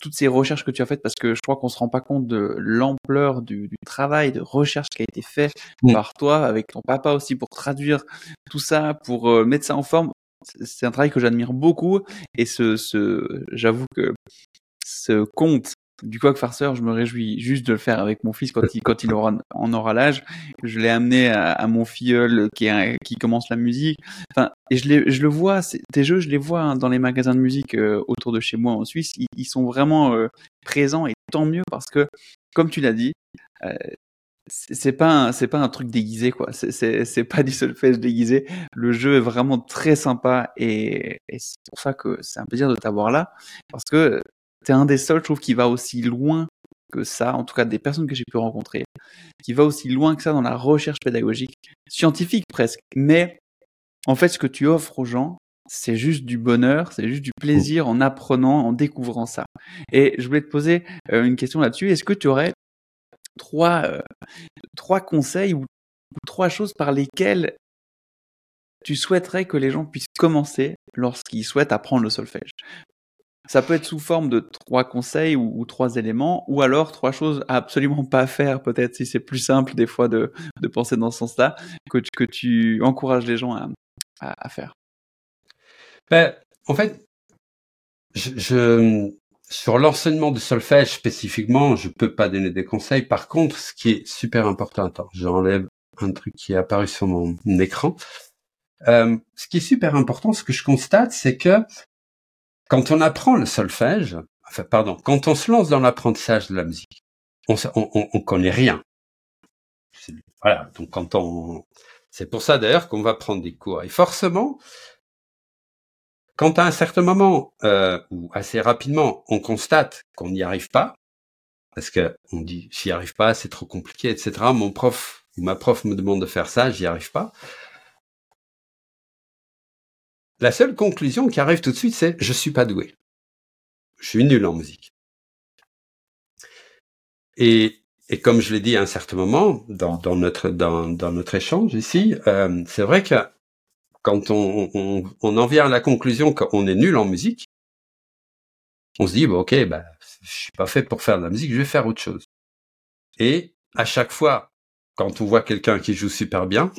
toutes ces recherches que tu as faites parce que je crois qu'on se rend pas compte de l'ampleur du, du, travail de recherche qui a été fait par toi avec ton papa aussi pour traduire tout ça, pour euh, mettre ça en forme. C'est un travail que j'admire beaucoup et ce, ce j'avoue que ce compte du coq farceur, je me réjouis juste de le faire avec mon fils quand il, quand il aura, en aura l'âge. Je l'ai amené à, mon filleul qui, qui commence la musique. Enfin, et je, je le vois, tes jeux, je les vois hein, dans les magasins de musique euh, autour de chez moi en Suisse. Ils, sont vraiment euh, présents et tant mieux parce que, comme tu l'as dit, euh, c'est pas c'est pas un truc déguisé quoi c'est c'est pas du solfège déguisé le jeu est vraiment très sympa et, et c'est pour ça que c'est un plaisir de t'avoir là parce que T'es un des seuls, je trouve, qui va aussi loin que ça, en tout cas des personnes que j'ai pu rencontrer, qui va aussi loin que ça dans la recherche pédagogique, scientifique presque. Mais en fait, ce que tu offres aux gens, c'est juste du bonheur, c'est juste du plaisir en apprenant, en découvrant ça. Et je voulais te poser euh, une question là-dessus. Est-ce que tu aurais trois, euh, trois conseils ou, trois choses par lesquelles tu souhaiterais que les gens puissent commencer lorsqu'ils souhaitent apprendre le solfège ça peut être sous forme de trois conseils ou, trois éléments, ou alors trois choses à absolument pas faire, peut-être si c'est plus simple des fois de, penser dans ce sens-là, que, tu encourages les gens à, faire. Ben, en fait, je sur l'enseignement de solfège spécifiquement, je peux pas donner des conseils. Par contre, ce qui est super important, attends, j'enlève un truc qui est apparu sur mon écran. Euh, ce qui est super important, ce que je constate, c'est que quand on apprend le solfège, enfin pardon, quand on se lance dans l'apprentissage de la musique, on, on, on, connaît rien. Voilà, donc quand on, c'est pour ça d'ailleurs qu'on va prendre des cours. Et forcément, quand à un certain moment euh, ou assez rapidement, on constate qu'on n'y arrive pas, parce que on dit j'y arrive pas, c'est trop compliqué, etc. Mon prof ou ma prof me demande de faire ça, j'y arrive pas. La seule conclusion qui arrive tout de suite, c'est je suis pas doué. Je suis nul en musique. Et, et comme je l'ai dit à un certain moment dans, dans notre dans, dans, notre échange ici, euh, c'est vrai que quand on, on, on, en vient à la conclusion qu'on est nul en musique, on se dit bon, ok, bah, je suis pas fait pour faire de la musique, je vais faire autre chose. Et à chaque fois, quand on voit quelqu'un qui joue super bien,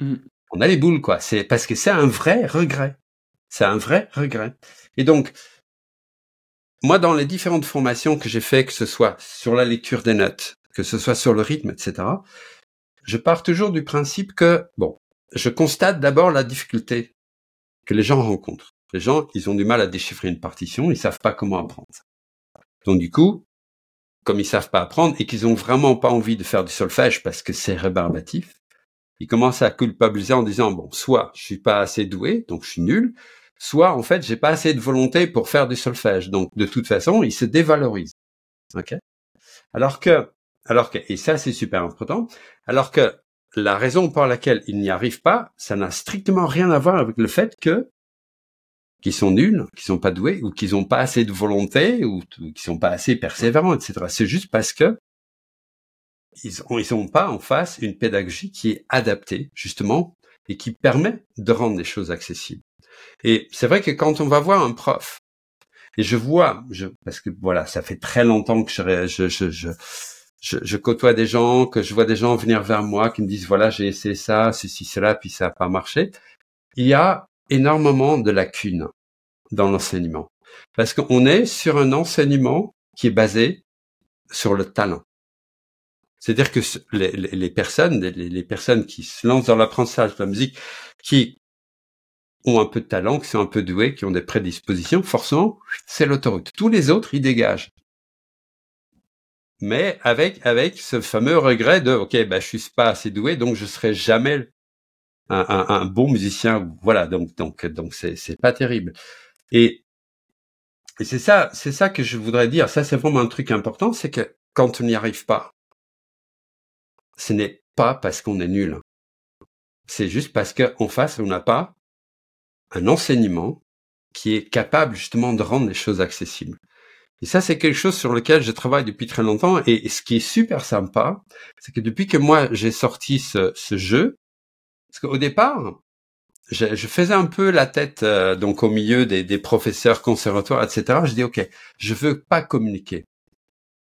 mmh on a les boules, quoi. C'est parce que c'est un vrai regret. C'est un vrai regret. Et donc, moi, dans les différentes formations que j'ai fait, que ce soit sur la lecture des notes, que ce soit sur le rythme, etc., je pars toujours du principe que, bon, je constate d'abord la difficulté que les gens rencontrent. Les gens, ils ont du mal à déchiffrer une partition, ils savent pas comment apprendre. Donc du coup, comme ils savent pas apprendre et qu'ils ont vraiment pas envie de faire du solfège parce que c'est rébarbatif, il commence à culpabiliser en disant bon, soit je suis pas assez doué, donc je suis nul, soit en fait j'ai pas assez de volonté pour faire du solfège. Donc de toute façon, il se dévalorise. Ok? Alors que, alors que, et ça c'est super important, alors que la raison pour laquelle il n'y arrive pas, ça n'a strictement rien à voir avec le fait que qu'ils sont nuls, qu'ils sont pas doués, ou qu'ils ont pas assez de volonté, ou, ou qu'ils sont pas assez persévérants, etc. C'est juste parce que ils ont, ils ont pas en face une pédagogie qui est adaptée, justement, et qui permet de rendre les choses accessibles. Et c'est vrai que quand on va voir un prof, et je vois, je, parce que voilà, ça fait très longtemps que je, je, je, je, je, côtoie des gens, que je vois des gens venir vers moi qui me disent voilà, j'ai essayé ça, ceci, cela, puis ça n'a pas marché. Il y a énormément de lacunes dans l'enseignement. Parce qu'on est sur un enseignement qui est basé sur le talent. C'est-à-dire que les, personnes, les, personnes qui se lancent dans l'apprentissage de la musique, qui ont un peu de talent, qui sont un peu doués, qui ont des prédispositions, forcément, c'est l'autoroute. Tous les autres, ils dégagent. Mais avec avec ce fameux regret de ok, bah je suis pas assez doué, donc je serai jamais un, bon musicien. Voilà, donc donc donc c'est c'est pas terrible. Et et c'est ça c'est ça que je voudrais dire. Ça c'est vraiment un truc important, c'est que quand on n'y arrive pas, ce n'est pas parce qu'on est nul. C'est juste parce qu'en face, on n'a pas un enseignement qui est capable justement de rendre les choses accessibles. Et ça, c'est quelque chose sur lequel je travaille depuis très longtemps. Et, ce qui est super sympa, c'est que depuis que moi j'ai sorti ce, ce jeu, parce qu'au départ, je, je, faisais un peu la tête euh, donc au milieu des, des, professeurs conservatoires, etc. Je dis ok, je veux pas communiquer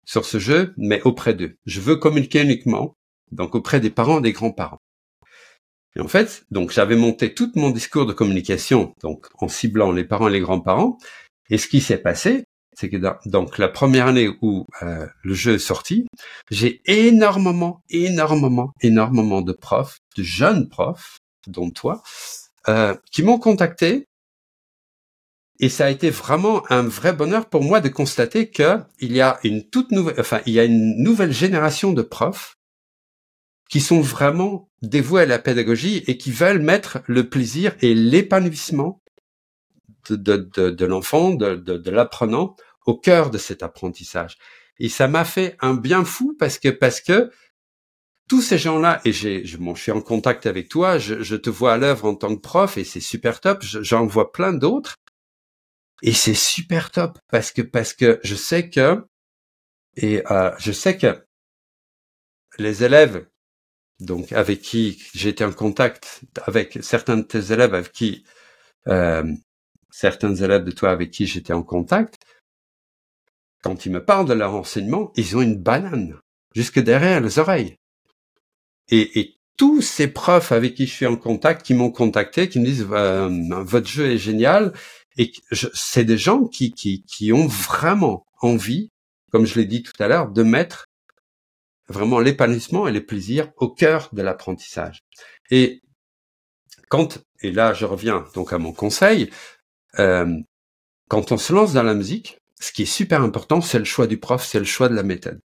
sur ce jeu, mais auprès d'eux. Je veux communiquer uniquement donc auprès des parents, des grands-parents. Et en fait, donc j'avais monté tout mon discours de communication donc en ciblant les parents et les grands-parents. Et ce qui s'est passé, c'est que dans, donc la première année où euh, le jeu est sorti, j'ai énormément, énormément, énormément de profs, de jeunes profs, dont toi, euh, qui m'ont contacté. Et ça a été vraiment un vrai bonheur pour moi de constater que il y a une toute nouvelle, enfin, il y a une nouvelle génération de profs qui sont vraiment dévoués à la pédagogie et qui veulent mettre le plaisir et l'épanouissement de, de, de, l'enfant, de, de l'apprenant au cœur de cet apprentissage. Et ça m'a fait un bien fou parce que parce que tous ces gens-là, et j'ai, je, je suis en contact avec toi, je, je te vois à l'œuvre en tant que prof et c'est super top. J'en vois plein d'autres et c'est super top parce que parce que je sais que et euh, je sais que les élèves donc avec qui j'étais en contact avec certains de tes élèves avec qui euh, certains élèves de toi avec qui j'étais en contact quand ils me parlent de leur enseignement, ils ont une banane jusque derrière les oreilles. Et, et tous ces profs avec qui je suis en contact, qui m'ont contacté, qui me disent euh, votre jeu est génial, et c'est des gens qui, qui, qui ont vraiment envie, comme je l'ai dit tout à l'heure, de mettre vraiment l'épanouissement et le plaisir au cœur de l'apprentissage. Et quand, et là je reviens donc à mon conseil, euh, quand on se lance dans la musique, ce qui est super important, c'est le choix du prof, c'est le choix de la méthode.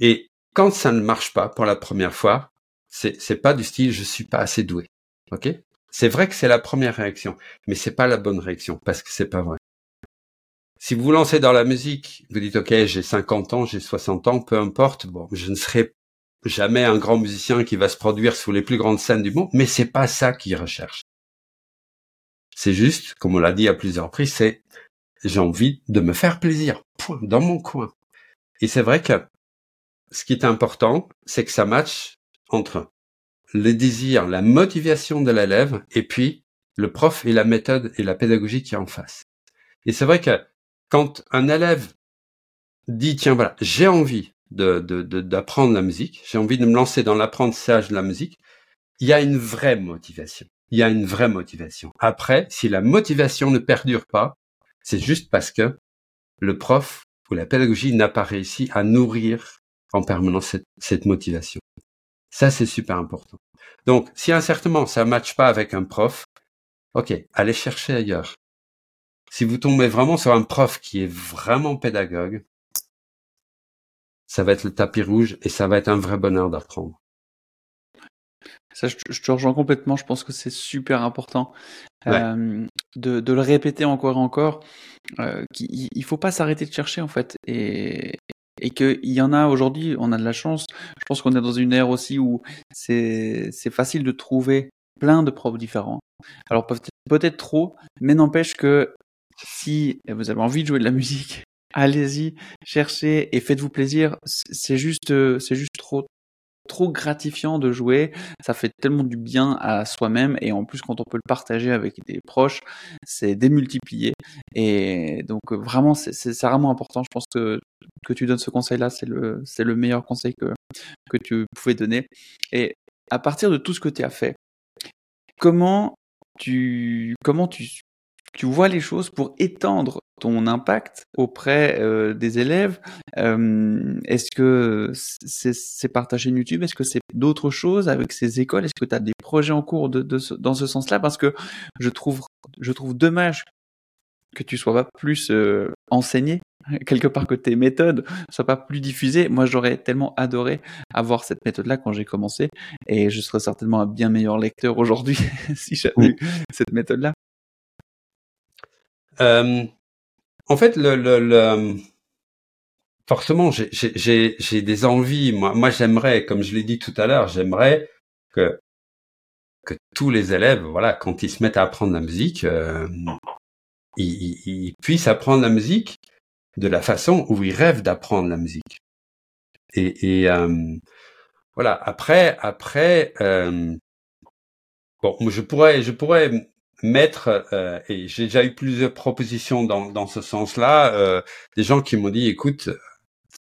Et quand ça ne marche pas pour la première fois, c'est c'est pas du style je suis pas assez doué. OK? C'est vrai que c'est la première réaction, mais c'est pas la bonne réaction parce que c'est pas vrai. Si vous vous lancez dans la musique, vous dites OK, j'ai 50 ans, j'ai 60 ans, peu importe, bon, je ne serai jamais un grand musicien qui va se produire sous les plus grandes scènes du monde, mais c'est pas ça qu'ils recherchent. C'est juste, comme on l'a dit à plusieurs reprises, c'est j'ai envie de me faire plaisir, point, dans mon coin. Et c'est vrai que ce qui est important, c'est que ça matche entre le désir, la motivation de l'élève, et puis le prof et la méthode et la pédagogie qui est en face. Et c'est vrai que quand un élève dit, tiens, voilà, j'ai envie d'apprendre la musique, j'ai envie de me lancer dans l'apprentissage de la musique, il y a une vraie motivation. Il y a une vraie motivation. Après, si la motivation ne perdure pas, c'est juste parce que le prof ou la pédagogie n'a pas réussi à nourrir en permanence cette, motivation. Ça, c'est super important. Donc, si incertainement ça ne matche pas avec un prof, ok, allez chercher ailleurs. Si vous tombez vraiment sur un prof qui est vraiment pédagogue, ça va être le tapis rouge et ça va être un vrai bonheur d'apprendre. Ça, je, te rejoins complètement. Je pense que c'est super important euh, de, de, le répéter encore et encore. Euh, il faut pas s'arrêter de chercher en fait. Et, et qu'il y en a aujourd'hui, on a de la chance. Je pense qu'on est dans une ère aussi où c'est, facile de trouver plein de profs différents. Alors peut-être, peut-être trop, mais n'empêche que si vous avez envie de jouer de la musique, *laughs* allez-y, cherchez et faites-vous plaisir. C'est juste, c'est juste trop, trop gratifiant de jouer. Ça fait tellement du bien à soi-même et en plus quand on peut le partager avec des proches, c'est démultiplié. Et donc vraiment, c'est vraiment important. Je pense que que tu donnes ce conseil-là, c'est le le meilleur conseil que que tu pouvais donner. Et à partir de tout ce que tu as fait, comment tu comment tu tu vois les choses pour étendre ton impact auprès euh, des élèves euh, Est-ce que c'est par ta chaîne YouTube? Est-ce que c'est d'autres choses avec ces écoles? Est-ce que tu as des projets en cours de, de dans ce sens-là? Parce que je trouve, je trouve dommage que tu sois pas plus euh, enseigné quelque part que tes méthodes soient pas plus diffusées. Moi, j'aurais tellement adoré avoir cette méthode-là quand j'ai commencé, et je serais certainement un bien meilleur lecteur aujourd'hui *laughs* si j'avais eu cette méthode-là. Euh, en fait, le, le, le forcément, j'ai des envies. Moi, moi j'aimerais, comme je l'ai dit tout à l'heure, j'aimerais que que tous les élèves, voilà, quand ils se mettent à apprendre la musique, euh, ils, ils, puissent apprendre la musique de la façon où ils rêvent d'apprendre la musique. Et, et euh, voilà. Après, après, euh, bon, je pourrais, je pourrais mettre, euh, et j'ai déjà eu plusieurs propositions dans, dans ce sens-là, euh, des gens qui m'ont dit, écoute,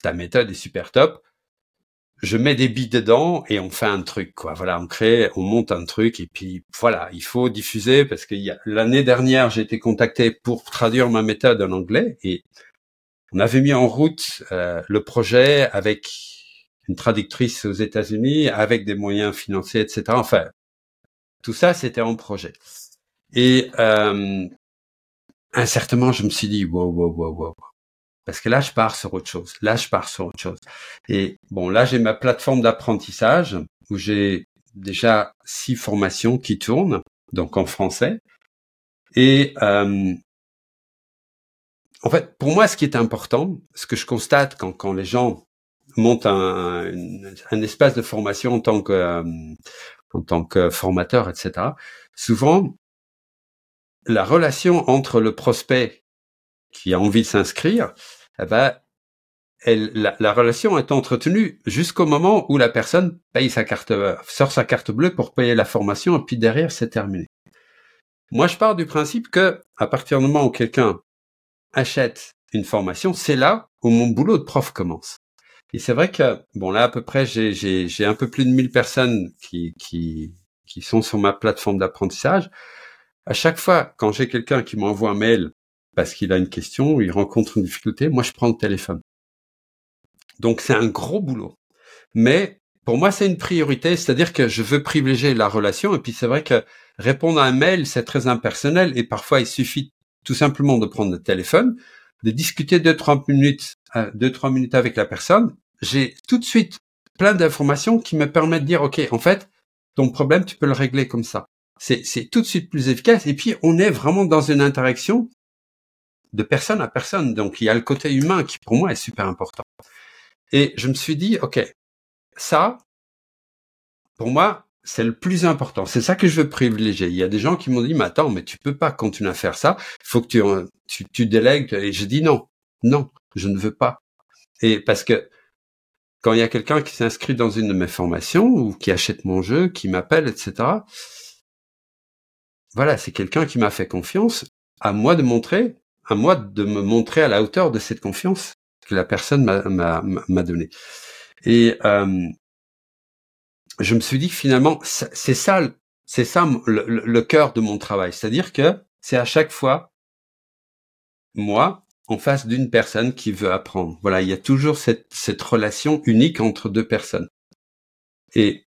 ta méthode est super top. Je mets des billes dedans et on fait un truc, quoi. Voilà, on crée, on monte un truc et puis voilà, il faut diffuser parce que l'année dernière, j'ai été contacté pour traduire ma méthode en anglais et on avait mis en route euh, le projet avec une traductrice aux États-Unis, avec des moyens financiers, etc. Enfin, tout ça, c'était en projet. Et euh, incertainement, je me suis dit, wow, wow, wow, wow. Parce que là, je pars sur autre chose. Là, je pars sur autre chose. Et bon, là, j'ai ma plateforme d'apprentissage où j'ai déjà six formations qui tournent, donc en français. Et euh, en fait, pour moi, ce qui est important, ce que je constate quand, quand les gens montent un, un, espace de formation en tant que, euh, en tant que formateur, etc., souvent, la relation entre le prospect qui a envie de s'inscrire, eh ben, elle, la, la, relation est entretenue jusqu'au moment où la personne paye sa carte, sort sa carte bleue pour payer la formation, et puis derrière, c'est terminé. Moi, je pars du principe que, à partir du moment où quelqu'un achète une formation, c'est là où mon boulot de prof commence. Et c'est vrai que, bon, là, à peu près, j'ai un peu plus de 1000 personnes qui, qui, qui sont sur ma plateforme d'apprentissage. À chaque fois, quand j'ai quelqu'un qui m'envoie un mail parce qu'il a une question, il rencontre une difficulté, moi, je prends le téléphone. Donc, c'est un gros boulot. Mais pour moi, c'est une priorité, c'est-à-dire que je veux privilégier la relation. Et puis, c'est vrai que répondre à un mail, c'est très impersonnel. Et parfois, il suffit tout simplement de prendre le téléphone, de discuter deux trois minutes, euh, deux trois minutes avec la personne. J'ai tout de suite plein d'informations qui me permettent de dire ok, en fait, ton problème, tu peux le régler comme ça. C'est tout de suite plus efficace. Et puis on est vraiment dans une interaction de personne à personne. Donc il y a le côté humain qui pour moi est super important. Et je me suis dit ok, ça, pour moi, c'est le plus important. C'est ça que je veux privilégier. Il y a des gens qui m'ont dit, mais attends, mais tu peux pas continuer à faire ça. Il faut que tu, tu, tu délègues. Et je dis non, non, je ne veux pas. Et parce que quand il y a quelqu'un qui s'inscrit dans une de mes formations ou qui achète mon jeu, qui m'appelle, etc. Voilà, c'est quelqu'un qui m'a fait confiance. À moi de montrer, à moi de me montrer à la hauteur de cette confiance que la personne m'a donnée. Et euh, je me suis dit que finalement, c'est ça, c'est ça le, cœur de mon travail. C'est-à-dire que c'est à chaque fois moi en face d'une personne qui veut apprendre. Voilà, il y a toujours cette, cette relation unique entre deux personnes. Et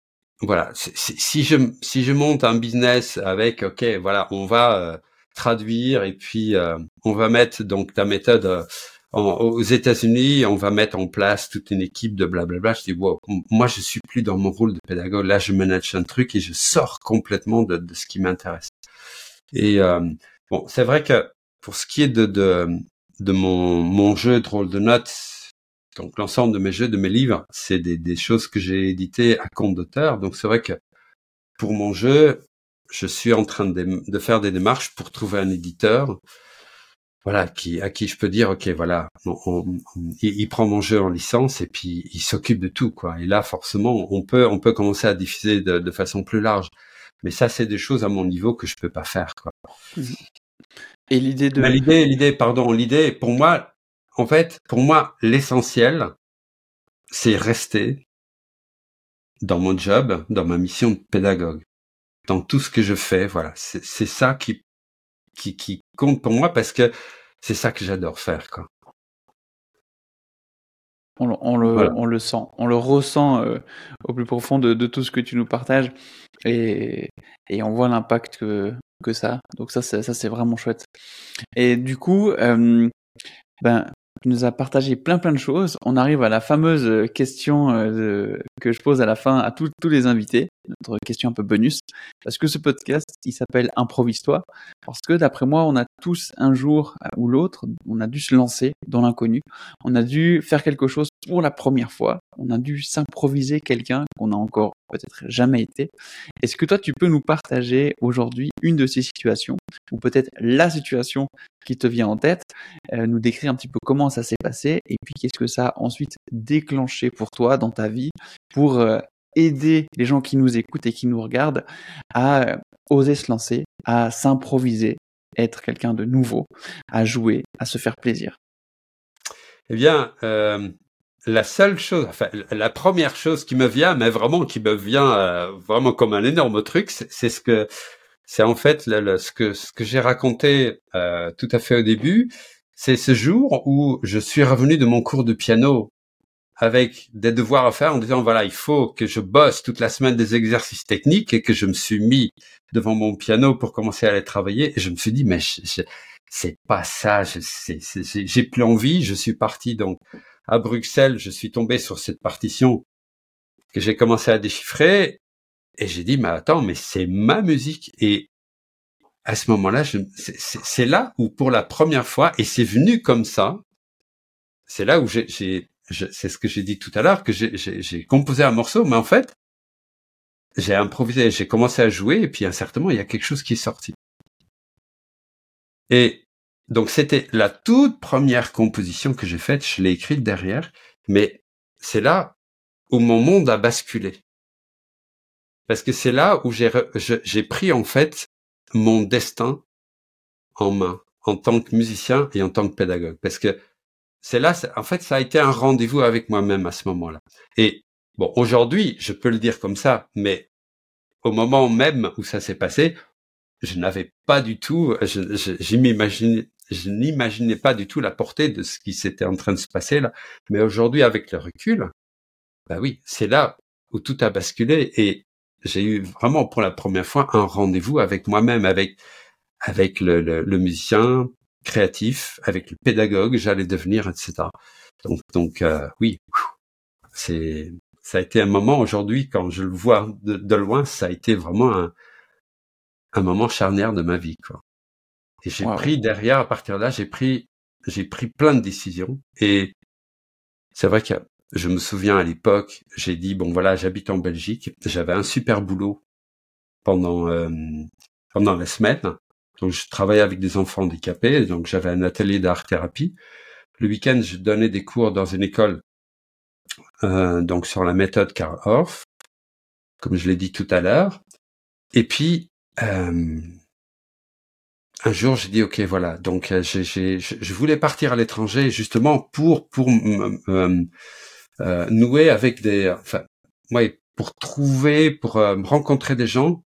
voilà, si je si je monte un business avec, ok, voilà, on va euh, traduire et puis euh, on va mettre donc ta méthode euh, aux États-Unis, on va mettre en place toute une équipe de blablabla. Je dis, wow, moi, je suis plus dans mon rôle de pédagogue. Là, je manage un truc et je sors complètement de, de ce qui m'intéresse. Et bon, c'est vrai que pour ce qui est de, de, de mon, mon jeu de rôle de notes, donc l'ensemble de mes jeux, de mes livres, c'est des, des choses que j'ai éditées à compte d'auteur. Donc c'est vrai que pour mon jeu, je suis en train de, de faire des démarches pour trouver un éditeur voilà, qui, à qui je peux dire, ok, voilà, il, prend mon jeu en licence et puis il s'occupe de tout, quoi. Et là, forcément, on peut, on peut commencer à diffuser de, façon plus large. Mais ça, c'est des choses à mon niveau que je peux pas faire, quoi. Et l'idée de, l'idée, l'idée, pardon, l'idée, pour moi, en fait, pour moi, l'essentiel, c'est rester dans mon job, dans ma mission de pédagogue, dans tout ce que je fais. Voilà, c'est ça qui qui, qui compte pour moi parce que c'est ça que j'adore faire. Quoi. On, on, le, on, le, sent, on le ressent euh, au plus profond de, de, tout ce que tu nous partages et, et on voit l'impact que, que ça. Donc ça, ça c'est vraiment chouette. Et du coup, euh, ben, tu nous as partagé plein plein de choses. On arrive à la fameuse euh, question euh, que je pose à la fin à tous les invités, notre question un peu bonus, parce que ce podcast, il s'appelle Improvise-toi, parce que d'après moi, on a tous un jour ou l'autre, on a dû se lancer dans l'inconnu, on a dû faire quelque chose pour la première fois, on a dû s'improviser quelqu'un qu'on a encore peut-être jamais été. Est-ce que toi, tu peux nous partager aujourd'hui une de ces situations, ou peut-être la situation qui te vient en tête, euh, nous décrire un petit peu comment ça s'est passé, et puis qu'est-ce que ça a ensuite déclenché pour toi dans ta vie pour euh, aider les gens qui nous écoutent et qui nous regardent à euh, oser se lancer, à s'improviser, être quelqu'un de nouveau, à jouer, à se faire plaisir? Eh bien, la seule chose, enfin, la première chose qui me vient, mais vraiment qui me vient euh, vraiment comme un énorme truc, c'est ce que, c'est en fait le, ce que ce que j'ai raconté euh, tout à fait au début. C'est ce jour où je suis revenu de mon cours de piano avec des devoirs à faire en disant voilà il faut que je bosse toute la semaine des exercices techniques et que je me suis mis devant mon piano pour commencer à aller travailler et je me suis dit mais c'est pas ça j'ai plus envie je suis parti donc à Bruxelles, je suis tombé sur cette partition que j'ai commencé à déchiffrer et j'ai dit, mais attends, mais c'est ma musique. Et à ce moment-là, c'est là où pour la première fois, et c'est venu comme ça, c'est là où j'ai, c'est ce que j'ai dit tout à l'heure, que j'ai composé un morceau, mais en fait, j'ai improvisé, j'ai commencé à jouer, et puis incertainement, il y a quelque chose qui est sorti. Et donc c'était la toute première composition que j'ai faite, je l'ai écrite derrière, mais c'est là où mon monde a basculé. Parce que c'est là où j'ai pris en fait mon destin en main, en tant que musicien et en tant que pédagogue. Parce que c'est là, en fait, ça a été un rendez-vous avec moi-même à ce moment-là. Et bon, aujourd'hui, je peux le dire comme ça, mais au moment même où ça s'est passé, je n'avais pas du tout, je, je, je n'imaginais pas du tout la portée de ce qui s'était en train de se passer là. Mais aujourd'hui, avec le recul, bah oui, c'est là où tout a basculé et j'ai eu vraiment pour la première fois un rendez-vous avec moi-même, avec avec le, le, musicien créatif, avec le pédagogue, j'allais devenir, etc. Donc, donc euh, oui, c'est ça a été un moment aujourd'hui quand je le vois de, de loin, ça a été vraiment un, un moment charnière de ma vie, quoi. Et j'ai pris derrière, à partir de là, j'ai pris, j'ai pris plein de décisions. Et c'est vrai que je me souviens à l'époque, j'ai dit bon voilà, j'habite en Belgique, j'avais un super boulot pendant euh, pendant la semaine. Donc je travaillais avec des enfants handicapés, donc j'avais un atelier d'art thérapie. Le week-end, je donnais des cours dans une école, euh, donc sur la méthode Karl Orff, comme je l'ai dit tout à l'heure. Et puis euh, un jour, j'ai dit ok, voilà. Donc, euh, je voulais partir à l'étranger justement pour pour euh, nouer avec des, enfin, ouais, pour trouver, pour rencontrer des gens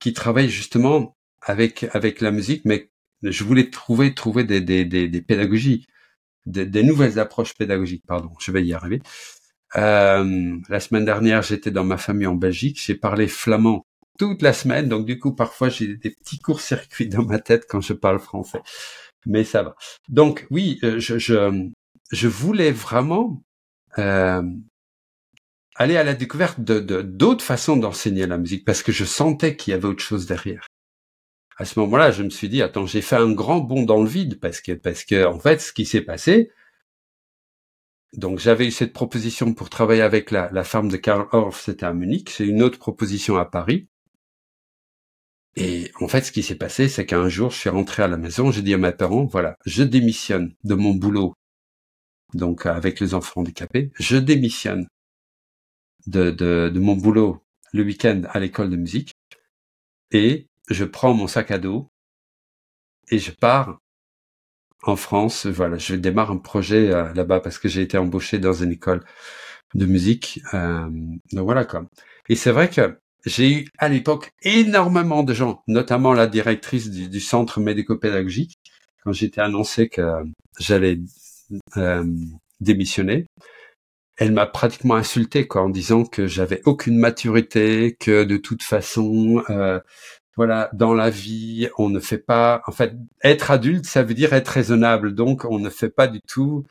qui travaillent justement avec avec la musique, mais je voulais trouver trouver des des des, des pédagogies, des, des, nouvelles approches pédagogiques. Pardon, je vais y arriver. Euh, la semaine dernière, j'étais dans ma famille en Belgique. J'ai parlé flamand toute la semaine. Donc du coup, parfois, j'ai des petits courts-circuits dans ma tête quand je parle français. Mais ça va. Donc oui, euh, je, je, je voulais vraiment euh, aller à la découverte de d'autres façons d'enseigner la musique parce que je sentais qu'il y avait autre chose derrière. À ce moment-là, je me suis dit attends, j'ai fait un grand bond dans le vide parce que parce que en fait, ce qui s'est passé, donc j'avais eu cette proposition pour travailler avec la, la ferme de Karl Orff, c'était à Munich. C'est une autre proposition à Paris. Et en fait, ce qui s'est passé, c'est qu'un jour, je suis rentré à la maison, j'ai dit à mes parents, voilà, je démissionne de mon boulot, donc avec les enfants handicapés, je démissionne de, de, de mon boulot le week-end à l'école de musique, et je prends mon sac à dos et je pars en France. Voilà, je démarre un projet euh, là-bas parce que j'ai été embauché dans une école de musique. Euh, donc voilà quoi. Et c'est vrai que j'ai eu à l'époque énormément de gens, notamment la directrice du, centre médico-pédagogique, quand j'étais annoncé que j'allais euh, démissionner. Elle m'a pratiquement insulté quoi, en disant que j'avais aucune maturité, que de toute façon, euh, voilà, dans la vie, on ne fait pas. En fait, être adulte, ça veut dire être raisonnable. Donc, on ne fait pas du tout.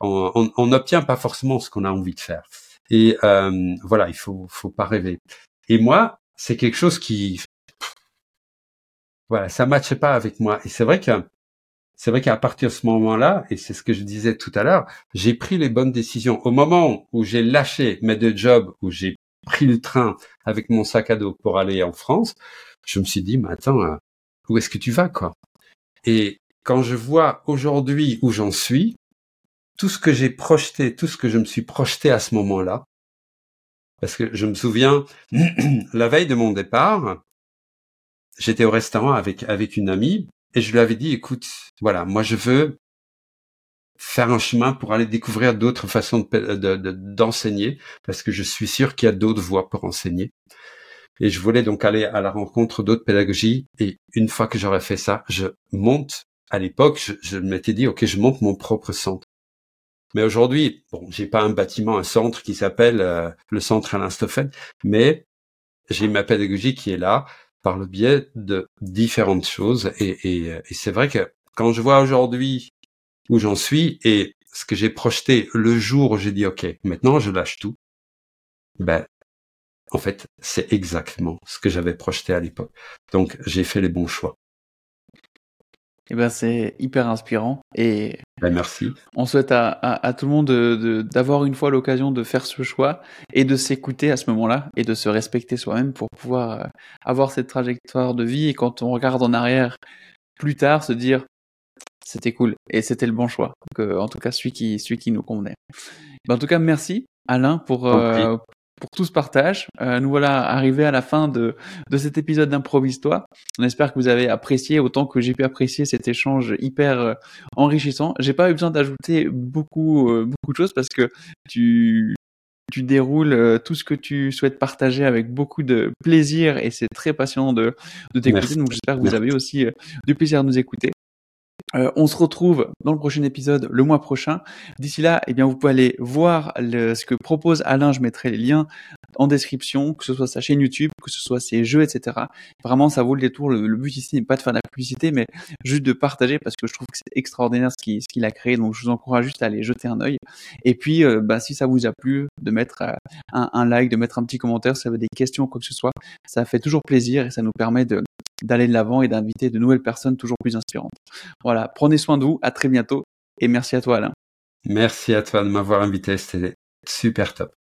On n'obtient pas forcément ce qu'on a envie de faire. Et euh, voilà, il faut, faut pas rêver. Et moi, c'est quelque chose qui, voilà, ça matchait pas avec moi. Et c'est vrai que, c'est vrai qu'à partir de ce moment-là, et c'est ce que je disais tout à l'heure, j'ai pris les bonnes décisions. Au moment où j'ai lâché mes deux jobs, où j'ai pris le train avec mon sac à dos pour aller en France, je me suis dit, mais attends, euh, où est-ce que tu vas, quoi? Et quand je vois aujourd'hui où j'en suis, tout ce que j'ai projeté, tout ce que je me suis projeté à ce moment-là, parce que je me souviens, *clears throat* la veille de mon départ, j'étais au restaurant avec, avec une amie et je lui avais dit, écoute, voilà, moi je veux faire un chemin pour aller découvrir d'autres façons d'enseigner, de, parce que je suis sûr qu'il y a d'autres voies pour enseigner. Et je voulais donc aller à la rencontre d'autres pédagogies. Et une fois que j'aurais fait ça, je monte. À l'époque, je m'étais dit, ok, je monte mon propre centre. Mais aujourd'hui, bon, j'ai pas un bâtiment, un centre qui s'appelle euh, le centre Alain Stoffen, mais j'ai ma pédagogie qui est là par le biais de différentes choses. Et, et, et c'est vrai que quand je vois aujourd'hui où j'en suis et ce que j'ai projeté le jour où j'ai dit OK, maintenant je lâche tout, ben en fait c'est exactement ce que j'avais projeté à l'époque. Donc j'ai fait les bons choix. Eh ben c'est hyper inspirant et ben, merci. On souhaite à, à, tout le monde d'avoir une fois l'occasion de faire ce choix et de s'écouter à ce moment-là et de se respecter soi-même pour pouvoir euh, avoir cette trajectoire de vie et quand on regarde en arrière plus tard se dire c'était cool et c'était le bon choix. Euh, en tout cas, celui qui, celui qui nous convenait. Ben, en tout cas, merci Alain pour, euh, pour tout ce partage. Euh, nous voilà arrivés à la fin de, de cet épisode d'improvise-toi. On espère que vous avez apprécié autant que j'ai pu apprécier cet échange hyper enrichissant. J'ai pas eu besoin d'ajouter beaucoup, beaucoup de choses parce que tu, tu déroules tout ce que tu souhaites partager avec beaucoup de plaisir et c'est très passionnant de, de t'écouter. Donc j'espère que vous avez aussi du plaisir à nous écouter. Euh, on se retrouve dans le prochain épisode le mois prochain. D'ici là, eh bien, vous pouvez aller voir ce que propose Alain. Je mettrai les liens en description, que ce soit sa chaîne YouTube, que ce soit ses jeux, etc. Vraiment, ça vaut le détour. Le, but ici n'est pas de faire de la publicité, mais juste de partager parce que je trouve que c'est extraordinaire ce qu'il a créé. Donc, je vous encourage juste à aller jeter un œil. Et puis, euh, bah, si ça vous a plu, de mettre euh, un, un, like, de mettre un petit commentaire, si vous avez des questions, quoi que ce soit. Ça fait toujours plaisir et ça nous permet de, d'aller de l'avant et d'inviter de nouvelles personnes toujours plus inspirantes. Voilà, prenez soin de vous, à très bientôt et merci à toi Alain. Merci à toi de m'avoir invité, c'était super top.